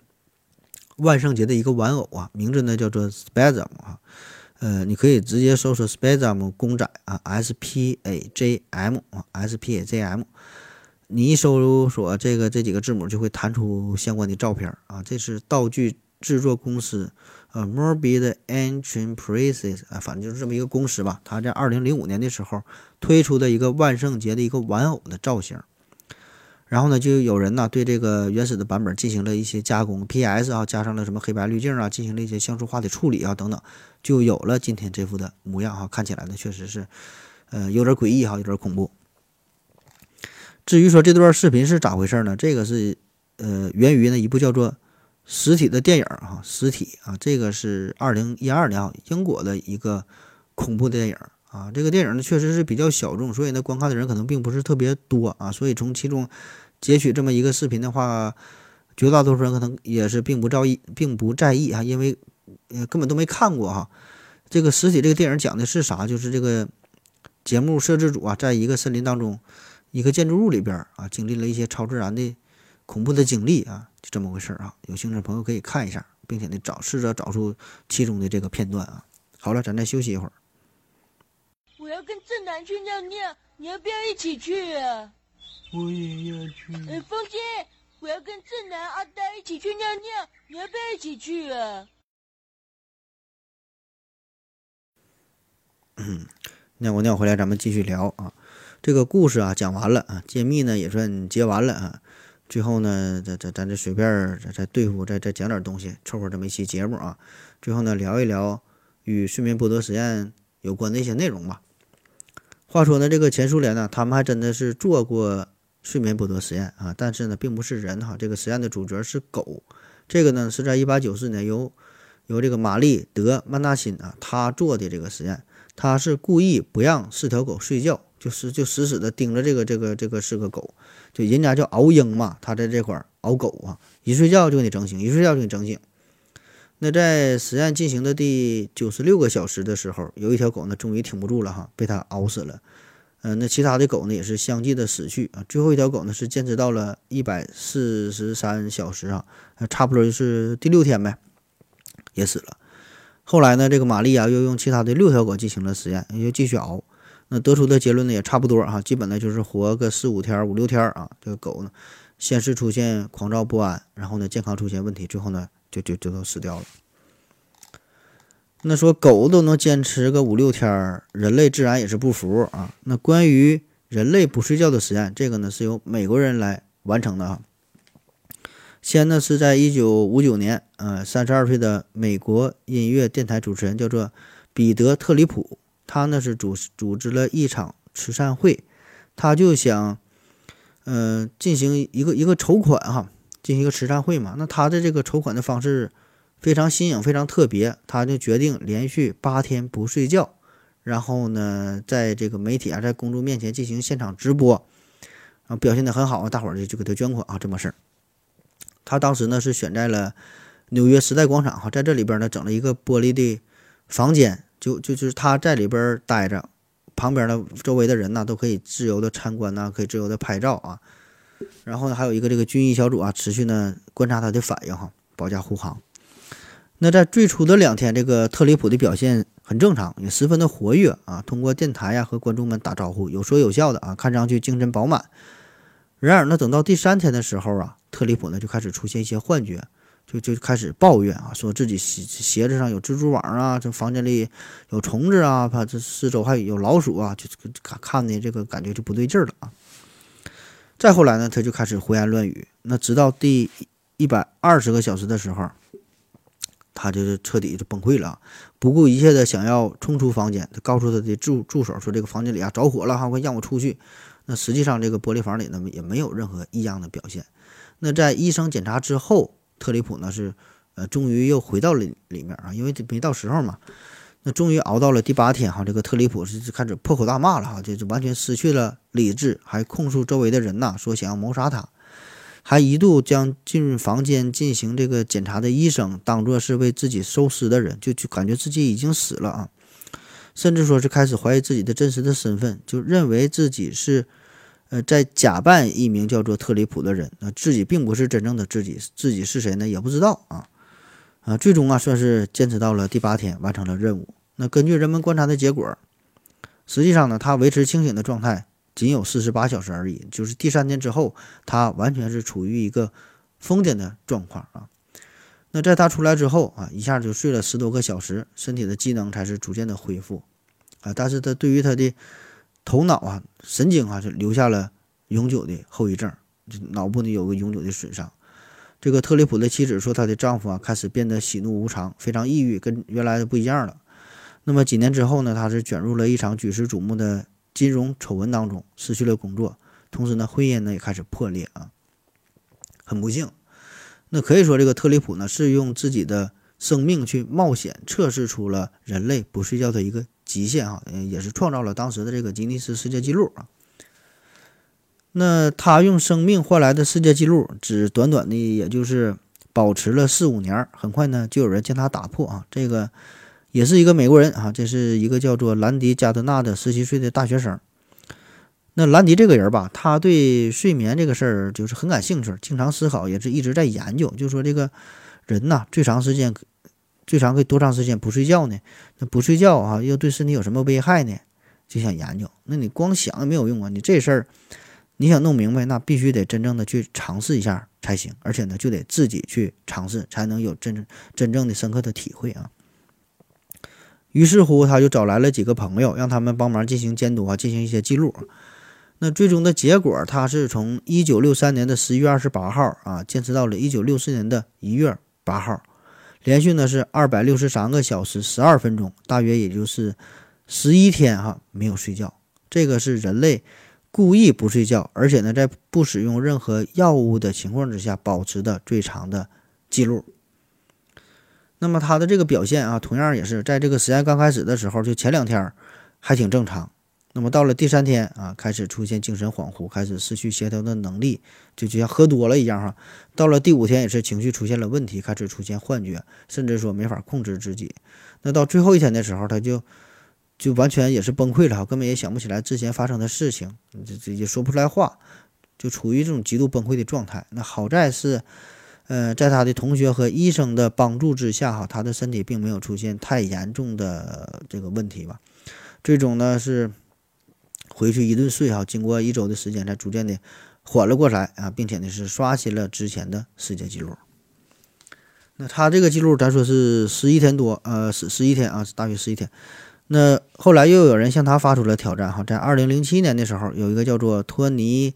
万圣节的一个玩偶啊，名字呢叫做 Spazm 啊。呃，你可以直接搜索 Spazm 公仔啊，S P A J M 啊，S P A J M。你一搜索这个这几个字母，就会弹出相关的照片啊。这是道具制作公司。呃，Morbid Enterprises 啊，反正就是这么一个公司吧。他在二零零五年的时候推出的一个万圣节的一个玩偶的造型，然后呢，就有人呢对这个原始的版本进行了一些加工，PS 啊，加上了什么黑白滤镜啊，进行了一些像素化的处理啊等等，就有了今天这副的模样哈。看起来呢，确实是呃有点诡异哈，有点恐怖。至于说这段视频是咋回事呢？这个是呃源于呢一部叫做。实体的电影哈，实体啊，这个是二零一二年啊，英国的一个恐怖电影啊。这个电影呢，确实是比较小众，所以呢，观看的人可能并不是特别多啊。所以从其中截取这么一个视频的话，绝大多数人可能也是并不在意，并不在意啊，因为呃根本都没看过哈。这个实体这个电影讲的是啥？就是这个节目摄制组啊，在一个森林当中，一个建筑物里边啊，经历了一些超自然的。恐怖的经历啊，就这么回事啊！有兴趣的朋友可以看一下，并且呢找试着找出其中的这个片段啊。好了，咱再休息一会儿。我要跟正南去尿尿，你要不要一起去啊？我也要去。哎，风姐，我要跟正南、阿呆一起去尿尿，你要不要一起去啊？嗯，尿过尿回来，咱们继续聊啊。这个故事啊讲完了啊，揭秘呢也算揭完了啊。最后呢，咱咱咱这随便再再对付再再讲点东西，凑合这么一期节目啊。最后呢，聊一聊与睡眠剥夺实验有关的一些内容吧。话说呢，这个前苏联呢，他们还真的是做过睡眠剥夺实验啊，但是呢，并不是人哈。这个实验的主角是狗。这个呢，是在一八九四年由由这个玛丽德曼纳辛啊，他做的这个实验。他是故意不让四条狗睡觉，就是就死死的盯着这个这个这个是个狗。就人家叫熬鹰嘛，他在这块熬狗啊，一睡觉就给你整醒，一睡觉就给你整醒。那在实验进行的第九十六个小时的时候，有一条狗呢，终于挺不住了哈，被它熬死了。嗯，那其他的狗呢，也是相继的死去啊。最后一条狗呢，是坚持到了一百四十三小时啊，差不多就是第六天呗，也死了。后来呢，这个玛丽啊，又用其他的六条狗进行了实验，又继续熬。那得出的结论呢也差不多哈，基本呢就是活个四五天、五六天啊。这个狗呢，先是出现狂躁不安，然后呢健康出现问题，最后呢就就就都死掉了。那说狗都能坚持个五六天儿，人类自然也是不服啊。那关于人类不睡觉的实验，这个呢是由美国人来完成的啊。先呢是在一九五九年，呃，三十二岁的美国音乐电台主持人叫做彼得特里普。他呢是组组织了一场慈善会，他就想，嗯，进行一个一个筹款哈，进行一个慈善会嘛。那他的这个筹款的方式非常新颖，非常特别，他就决定连续八天不睡觉，然后呢，在这个媒体啊，在公众面前进行现场直播，啊，表现的很好啊，大伙儿就就给他捐款啊，这么事儿。他当时呢是选在了纽约时代广场哈，在这里边呢整了一个玻璃的房间，就就就是他在里边待着，旁边的周围的人呢都可以自由的参观呐，可以自由的拍照啊。然后呢，还有一个这个军医小组啊，持续呢观察他的反应哈，保驾护航。那在最初的两天，这个特里普的表现很正常，也十分的活跃啊。通过电台呀和观众们打招呼，有说有笑的啊，看上去精神饱满。然而呢，等到第三天的时候啊，特里普呢就开始出现一些幻觉，就就开始抱怨啊，说自己鞋鞋子上有蜘蛛网啊，这房间里有虫子啊，怕这四周还有老鼠啊，就看看的这个感觉就不对劲了啊。再后来呢，他就开始胡言乱语。那直到第一百二十个小时的时候。他就是彻底就崩溃了，不顾一切的想要冲出房间。他告诉他的助助手说：“这个房间里啊着火了，哈，快让我出去。”那实际上这个玻璃房里呢也没有任何异样的表现。那在医生检查之后，特里普呢是呃终于又回到了里面啊，因为没到时候嘛。那终于熬到了第八天哈，这个特里普是开始破口大骂了哈，就是完全失去了理智，还控诉周围的人呐，说想要谋杀他。还一度将进入房间进行这个检查的医生当作是为自己收尸的人，就就感觉自己已经死了啊，甚至说是开始怀疑自己的真实的身份，就认为自己是，呃，在假扮一名叫做特里普的人，那自己并不是真正的自己，自己是谁呢？也不知道啊，啊，最终啊算是坚持到了第八天，完成了任务。那根据人们观察的结果，实际上呢，他维持清醒的状态。仅有四十八小时而已，就是第三天之后，他完全是处于一个疯癫的状况啊。那在他出来之后啊，一下就睡了十多个小时，身体的机能才是逐渐的恢复啊。但是他对于他的头脑啊、神经啊，是留下了永久的后遗症，就脑部呢有个永久的损伤。这个特里普的妻子说，她的丈夫啊开始变得喜怒无常，非常抑郁，跟原来的不一样了。那么几年之后呢，他是卷入了一场举世瞩目的。金融丑闻当中失去了工作，同时呢，婚姻呢也开始破裂啊，很不幸。那可以说，这个特里普呢是用自己的生命去冒险，测试出了人类不睡觉的一个极限啊，也是创造了当时的这个吉尼斯世界纪录啊。那他用生命换来的世界纪录，只短短的也就是保持了四五年，很快呢就有人将他打破啊，这个。也是一个美国人啊，这是一个叫做兰迪·加德纳的十七岁的大学生。那兰迪这个人吧，他对睡眠这个事儿就是很感兴趣，经常思考，也是一直在研究。就说这个人呐，最长时间最长可以多长时间不睡觉呢？那不睡觉啊，又对身体有什么危害呢？就想研究。那你光想也没有用啊，你这事儿你想弄明白，那必须得真正的去尝试一下才行，而且呢，就得自己去尝试，才能有真正真正的深刻的体会啊。于是乎，他就找来了几个朋友，让他们帮忙进行监督啊，进行一些记录。那最终的结果，他是从一九六三年的十一月二十八号啊，坚持到了一九六四年的一月八号，连续呢是二百六十三个小时十二分钟，大约也就是十一天哈，没有睡觉。这个是人类故意不睡觉，而且呢，在不使用任何药物的情况之下保持的最长的记录。那么他的这个表现啊，同样也是在这个实验刚开始的时候，就前两天还挺正常。那么到了第三天啊，开始出现精神恍惚，开始失去协调的能力，就就像喝多了一样哈。到了第五天也是情绪出现了问题，开始出现幻觉，甚至说没法控制自己。那到最后一天的时候，他就就完全也是崩溃了哈，根本也想不起来之前发生的事情，这这也说不出来话，就处于这种极度崩溃的状态。那好在是。呃，在他的同学和医生的帮助之下，哈，他的身体并没有出现太严重的这个问题吧。最终呢是回去一顿睡，哈，经过一周的时间才逐渐的缓了过来啊，并且呢是刷新了之前的世界纪录。那他这个记录，咱说是十一天多，呃，十十一天啊，大约十一天。那后来又有人向他发出了挑战，哈，在二零零七年的时候，有一个叫做托尼。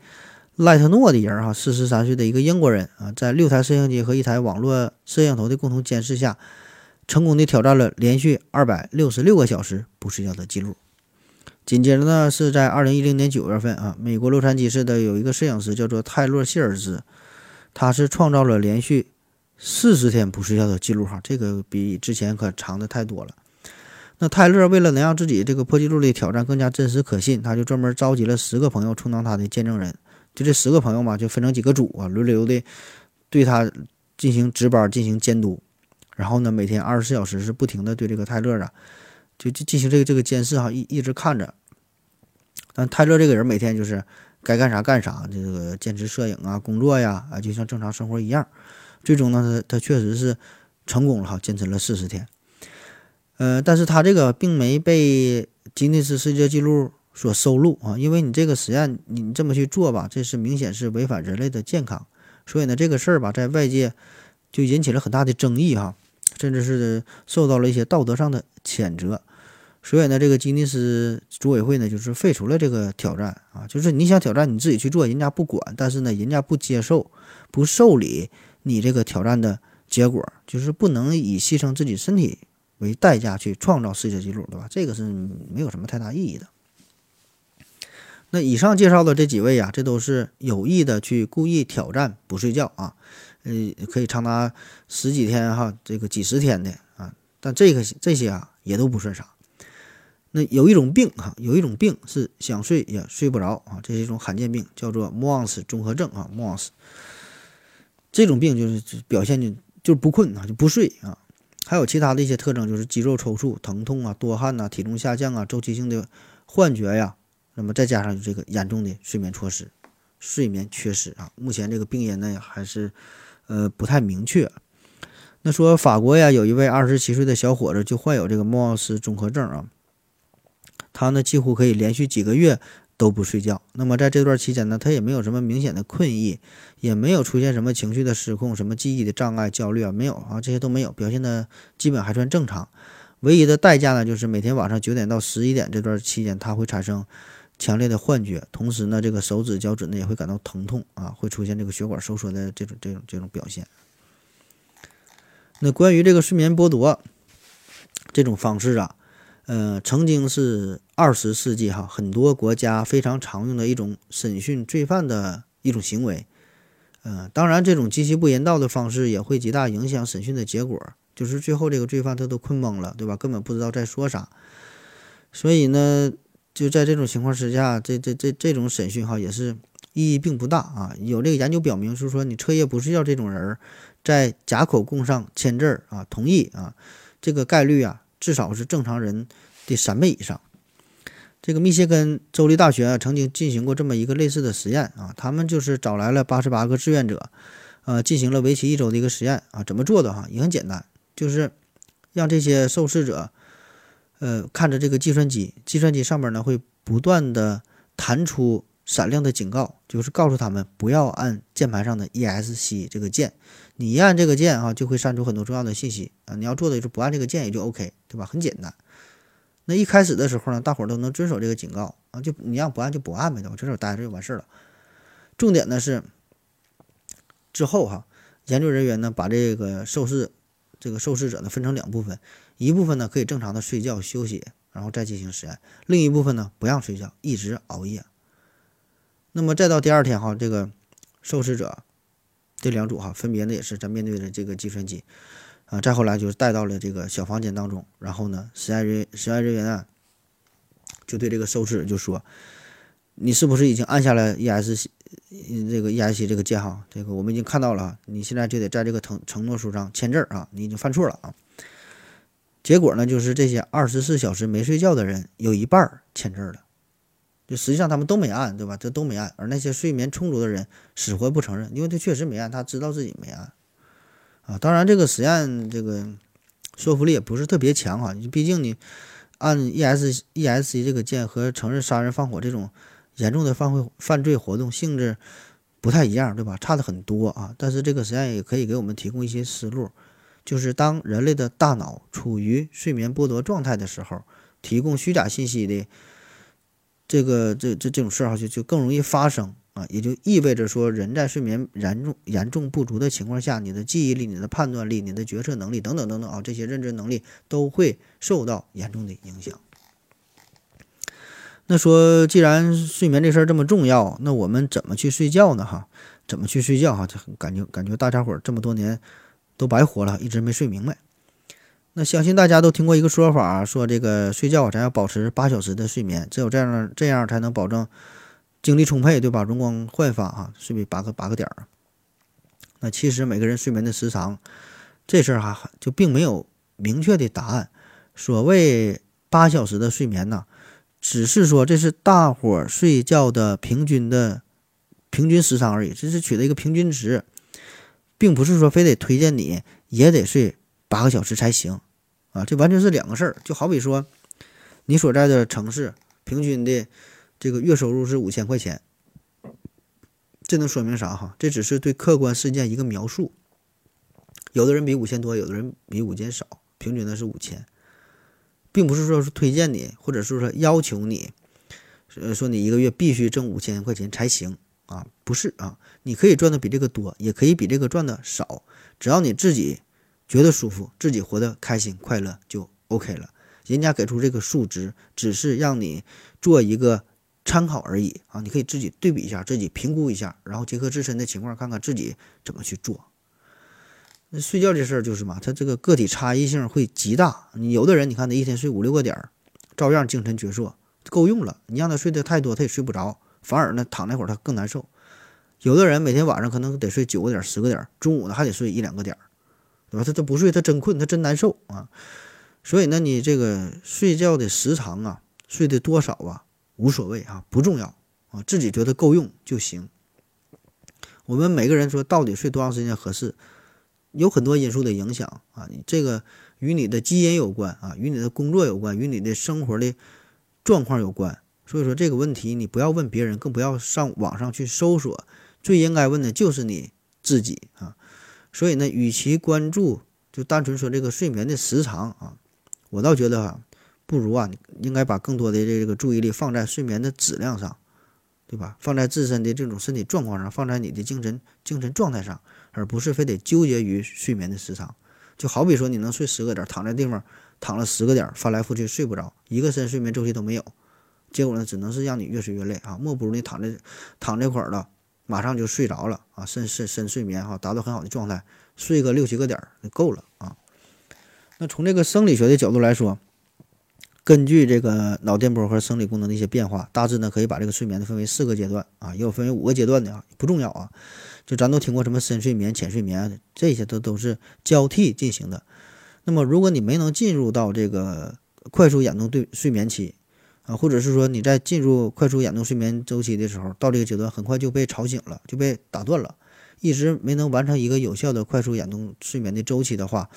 赖特诺的人哈，四十三岁的一个英国人啊，在六台摄像机和一台网络摄像头的共同监视下，成功的挑战了连续二百六十六个小时不睡觉的记录。紧接着呢，是在二零一零年九月份啊，美国洛杉矶市的有一个摄影师叫做泰勒·希尔兹，他是创造了连续四十天不睡觉的记录哈，这个比之前可长的太多了。那泰勒为了能让自己这个破纪录的挑战更加真实可信，他就专门召集了十个朋友充当他的见证人。就这十个朋友嘛，就分成几个组啊，轮流的对他进行值班、进行监督。然后呢，每天二十四小时是不停的对这个泰勒啊，就进进行这个这个监视哈，一一直看着。但泰勒这个人每天就是该干啥干啥，这个坚持摄影啊、工作呀啊，就像正常生活一样。最终呢，他他确实是成功了哈，坚持了四十天。呃，但是他这个并没被吉尼斯世界纪录所收录啊，因为你这个实验你这么去做吧，这是明显是违反人类的健康。所以呢，这个事儿吧，在外界就引起了很大的争议哈，甚至是受到了一些道德上的谴责。所以呢，这个吉尼斯组委会呢，就是废除了这个挑战啊，就是你想挑战你自己去做，人家不管，但是呢，人家不接受、不受理你这个挑战的结果，就是不能以牺牲自己身体为代价去创造世界纪录，对吧？这个是没有什么太大意义的。那以上介绍的这几位呀，这都是有意的去故意挑战不睡觉啊，呃，可以长达十几天哈，这个几十天的啊，但这个这些啊也都不算啥。那有一种病哈，有一种病是想睡也睡不着啊，这是一种罕见病，叫做莫旺斯综合症啊，莫旺斯。这种病就是表现就就是不困啊，就不睡啊。还有其他的一些特征，就是肌肉抽搐、疼痛啊、多汗呐、体重下降啊、周期性的幻觉呀。那么再加上这个严重的睡眠错失、睡眠缺失啊。目前这个病因呢还是呃不太明确。那说法国呀，有一位二十七岁的小伙子就患有这个莫奥斯综合症啊。他呢几乎可以连续几个月都不睡觉。那么在这段期间呢，他也没有什么明显的困意，也没有出现什么情绪的失控、什么记忆的障碍、焦虑啊，没有啊，这些都没有，表现的基本还算正常。唯一的代价呢，就是每天晚上九点到十一点这段期间，他会产生强烈的幻觉，同时呢，这个手指、脚趾呢也会感到疼痛啊，会出现这个血管收缩的这种、这种、这种表现。那关于这个睡眠剥夺这种方式啊。呃，曾经是二十世纪哈，很多国家非常常用的一种审讯罪犯的一种行为。呃，当然，这种极其不人道的方式也会极大影响审讯的结果，就是最后这个罪犯他都困懵了，对吧？根本不知道在说啥。所以呢，就在这种情况之下，这这这这种审讯哈也是意义并不大啊。有这个研究表明，就是说你彻夜不睡觉这种人，在假口供上签字啊，同意啊，这个概率啊。至少是正常人的三倍以上。这个密歇根州立大学啊，曾经进行过这么一个类似的实验啊，他们就是找来了八十八个志愿者，呃，进行了为期一周的一个实验啊。怎么做的哈？也很简单，就是让这些受试者，呃，看着这个计算机，计算机上面呢会不断的弹出闪亮的警告，就是告诉他们不要按键盘上的 ESC 这个键。你一按这个键啊，就会删除很多重要的信息啊！你要做的就是不按这个键也就 OK，对吧？很简单。那一开始的时候呢，大伙都能遵守这个警告啊，就你让不按就不按呗，对吧？遵守待着就完事了。重点呢是之后哈，研究人员呢把这个受试这个受试者呢分成两部分，一部分呢可以正常的睡觉休息，然后再进行实验；另一部分呢不让睡觉，一直熬夜。那么再到第二天哈，这个受试者。这两组哈，分别呢也是在面对着这个计算机，啊，再后来就是带到了这个小房间当中，然后呢，实验人实验人员啊，就对这个受试者就说：“你是不是已经按下了 ESC 这个 E S C 这个键哈？这个我们已经看到了，你现在就得在这个承承诺书上签字啊，你已经犯错了啊。”结果呢，就是这些二十四小时没睡觉的人有一半签字了。实际上他们都没按，对吧？这都没按，而那些睡眠充足的人死活不承认，因为他确实没按，他知道自己没按啊。当然，这个实验这个说服力也不是特别强啊。毕竟你按 E S E S C 这个键和承认杀人放火这种严重的犯罪犯罪活动性质不太一样，对吧？差的很多啊。但是这个实验也可以给我们提供一些思路，就是当人类的大脑处于睡眠剥夺状态的时候，提供虚假信息的。这个这这这种事儿哈，就就更容易发生啊，也就意味着说，人在睡眠严重严重不足的情况下，你的记忆力、你的判断力、你的决策能力等等等等啊，这些认知能力都会受到严重的影响。那说，既然睡眠这事儿这么重要，那我们怎么去睡觉呢？哈，怎么去睡觉？哈，就感觉感觉大家伙儿这么多年都白活了，一直没睡明白。那相信大家都听过一个说法，说这个睡觉咱要保持八小时的睡眠，只有这样这样才能保证精力充沛，对吧？容光焕发啊，睡眠八个八个点儿。那其实每个人睡眠的时长，这事儿哈就并没有明确的答案。所谓八小时的睡眠呢，只是说这是大伙儿睡觉的平均的平均时长而已，这是取的一个平均值，并不是说非得推荐你也得睡。八个小时才行，啊，这完全是两个事儿。就好比说，你所在的城市平均的这个月收入是五千块钱，这能说明啥哈？这只是对客观事件一个描述。有的人比五千多，有的人比五千少，平均的是五千，并不是说是推荐你，或者是说要求你，呃，说你一个月必须挣五千块钱才行啊？不是啊，你可以赚的比这个多，也可以比这个赚的少，只要你自己。觉得舒服，自己活得开心快乐就 OK 了。人家给出这个数值，只是让你做一个参考而已啊！你可以自己对比一下，自己评估一下，然后结合自身的情况，看看自己怎么去做。那睡觉这事儿就是嘛，他这个个体差异性会极大。你有的人，你看他一天睡五六个点儿，照样精神矍铄，够用了。你让他睡得太多，他也睡不着，反而呢躺那会儿他更难受。有的人每天晚上可能得睡九个点、十个点，中午呢还得睡一两个点儿。对吧？他他不睡，他真困，他真难受啊。所以呢，你这个睡觉的时长啊，睡的多少啊，无所谓啊，不重要啊，自己觉得够用就行。我们每个人说到底睡多长时间合适，有很多因素的影响啊。你这个与你的基因有关啊，与你的工作有关，与你的生活的状况有关。所以说这个问题你不要问别人，更不要上网上去搜索，最应该问的就是你自己啊。所以呢，与其关注就单纯说这个睡眠的时长啊，我倒觉得哈，不如啊，应该把更多的这个注意力放在睡眠的质量上，对吧？放在自身的这种身体状况上，放在你的精神精神状态上，而不是非得纠结于睡眠的时长。就好比说，你能睡十个点，躺在地方躺了十个点，翻来覆去睡不着，一个深睡眠周期都没有，结果呢，只能是让你越睡越累啊！莫不如你躺在躺这块儿了。马上就睡着了啊，深深深睡眠哈，达到很好的状态，睡个六七个点儿就够了啊。那从这个生理学的角度来说，根据这个脑电波和生理功能的一些变化，大致呢可以把这个睡眠呢分为四个阶段啊，也有分为五个阶段的啊，不重要啊。就咱都听过什么深睡眠、浅睡眠，这些都都是交替进行的。那么如果你没能进入到这个快速眼动对睡眠期，啊，或者是说你在进入快速眼动睡眠周期的时候，到这个阶段很快就被吵醒了，就被打断了，一直没能完成一个有效的快速眼动睡眠的周期的话，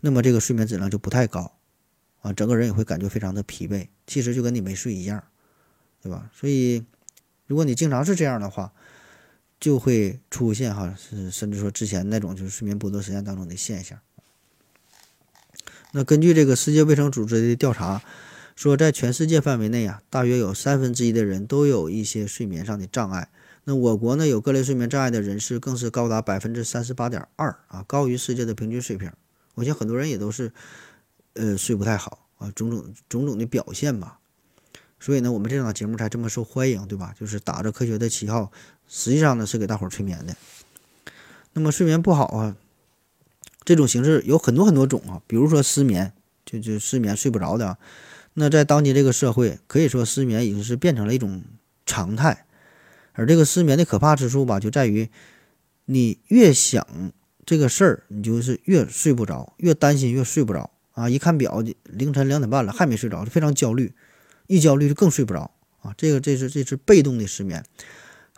那么这个睡眠质量就不太高，啊，整个人也会感觉非常的疲惫，其实就跟你没睡一样，对吧？所以，如果你经常是这样的话，就会出现哈，是甚至说之前那种就是睡眠剥夺实验当中的现象。那根据这个世界卫生组织的调查。说，在全世界范围内啊，大约有三分之一的人都有一些睡眠上的障碍。那我国呢，有各类睡眠障碍的人士更是高达百分之三十八点二啊，高于世界的平均水平。我想很多人也都是，呃，睡不太好啊，种种种种的表现吧。所以呢，我们这档节目才这么受欢迎，对吧？就是打着科学的旗号，实际上呢是给大伙儿催眠的。那么睡眠不好啊，这种形式有很多很多种啊，比如说失眠，就就失眠睡不着的。那在当今这个社会，可以说失眠已经是变成了一种常态，而这个失眠的可怕之处吧，就在于你越想这个事儿，你就是越睡不着，越担心越睡不着啊！一看表，凌晨两点半了还没睡着，就非常焦虑，一焦虑就更睡不着啊！这个这是这是被动的失眠。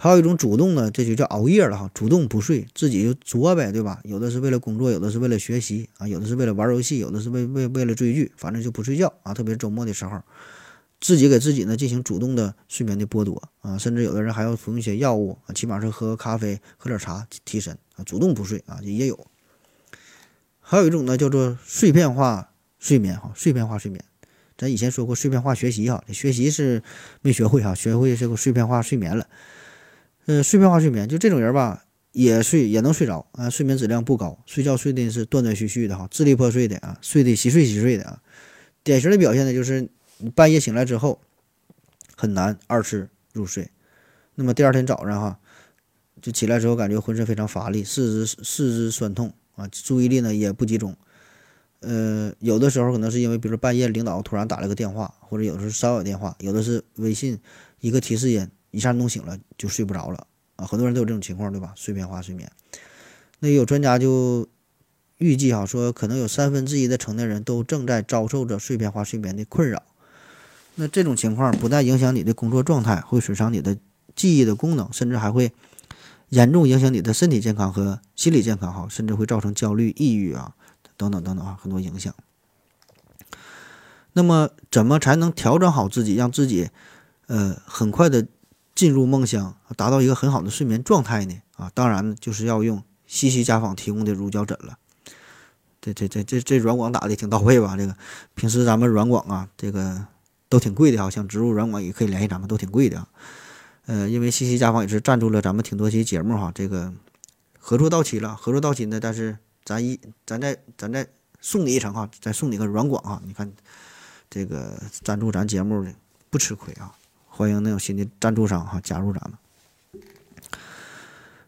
还有一种主动的，这就叫熬夜了哈，主动不睡，自己就作呗，对吧？有的是为了工作，有的是为了学习啊，有的是为了玩游戏，有的是为为为了追剧，反正就不睡觉啊。特别是周末的时候，自己给自己呢进行主动的睡眠的剥夺啊，甚至有的人还要服用一些药物啊，起码是喝咖啡、喝点茶提神啊，主动不睡啊也有。还有一种呢叫做碎片化睡眠哈，碎片化睡眠，咱以前说过碎片化学习哈，学习是没学会哈，学会这个碎片化睡眠了。呃，碎片化睡眠就这种人吧，也睡也能睡着啊，睡眠质量不高，睡觉睡的是断断续续的哈，支离破碎的啊，睡得稀碎稀碎的啊。典型的表现呢，就是你半夜醒来之后很难二次入睡，那么第二天早上哈，就起来之后感觉浑身非常乏力，四肢四肢酸痛啊，注意力呢也不集中。呃，有的时候可能是因为，比如说半夜领导突然打了个电话，或者有的是骚扰电话，有的是微信一个提示音，一下弄醒了就睡不着了啊。很多人都有这种情况，对吧？碎片化睡眠。那有专家就预计哈，说可能有三分之一的成年人都正在遭受着碎片化睡眠的困扰。那这种情况不但影响你的工作状态，会损伤你的记忆的功能，甚至还会严重影响你的身体健康和心理健康哈，甚至会造成焦虑、抑郁啊。等等等等啊，很多影响。那么，怎么才能调整好自己，让自己呃很快的进入梦乡，达到一个很好的睡眠状态呢？啊，当然就是要用西西家纺提供的乳胶枕了。这这这这这软广打的挺到位吧？这个平时咱们软广啊，这个都挺贵的啊，像植入软广也可以联系咱们，都挺贵的啊。呃，因为西西家纺也是赞助了咱们挺多期节目哈，这个合作到期了，合作到期呢，但是。咱一，咱再，咱再送你一程哈，再送你个软广哈。你看，这个赞助咱节目的不吃亏啊！欢迎那种新的赞助商哈加入咱们。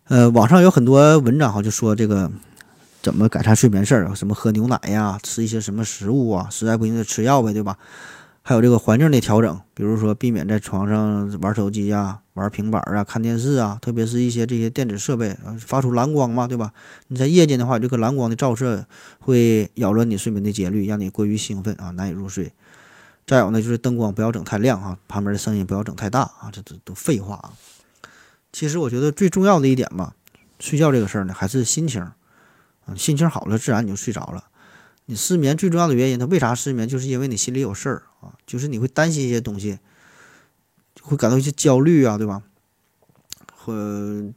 呃，网上有很多文章哈，就说这个怎么改善睡眠事儿啊，什么喝牛奶呀，吃一些什么食物啊，实在不行就吃药呗，对吧？还有这个环境的调整，比如说避免在床上玩手机呀、玩平板啊、看电视啊，特别是一些这些电子设备，发出蓝光嘛，对吧？你在夜间的话，这个蓝光的照射会扰乱你睡眠的节律，让你过于兴奋啊，难以入睡。再有呢，就是灯光不要整太亮啊，旁边的声音不要整太大啊，这这都废话啊。其实我觉得最重要的一点吧，睡觉这个事儿呢，还是心情啊，心情好了，自然你就睡着了。你失眠最重要的原因，它为啥失眠？就是因为你心里有事儿啊，就是你会担心一些东西，会感到一些焦虑啊，对吧？或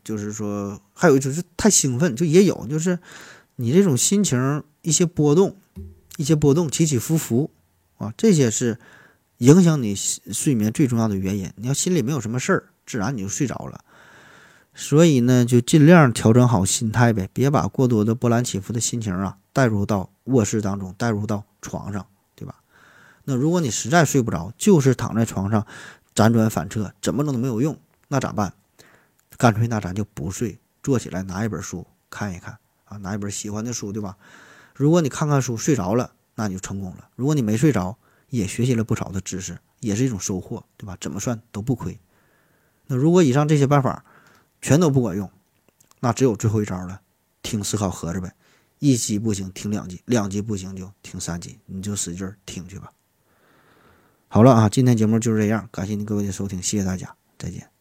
就是说，还有就是太兴奋，就也有，就是你这种心情一些波动，一些波动起起伏伏啊，这些是影响你睡眠最重要的原因。你要心里没有什么事儿，自然你就睡着了。所以呢，就尽量调整好心态呗，别把过多的波澜起伏的心情啊带入到。卧室当中带入到床上，对吧？那如果你实在睡不着，就是躺在床上辗转反侧，怎么弄都没有用，那咋办？干脆那咱就不睡，坐起来拿一本书看一看啊，拿一本喜欢的书，对吧？如果你看看书睡着了，那你就成功了；如果你没睡着，也学习了不少的知识，也是一种收获，对吧？怎么算都不亏。那如果以上这些办法全都不管用，那只有最后一招了，听思考盒子呗。一集不行，听两集；两集不行，就听三集。你就使劲听去吧。好了啊，今天节目就是这样，感谢您各位的收听，谢谢大家，再见。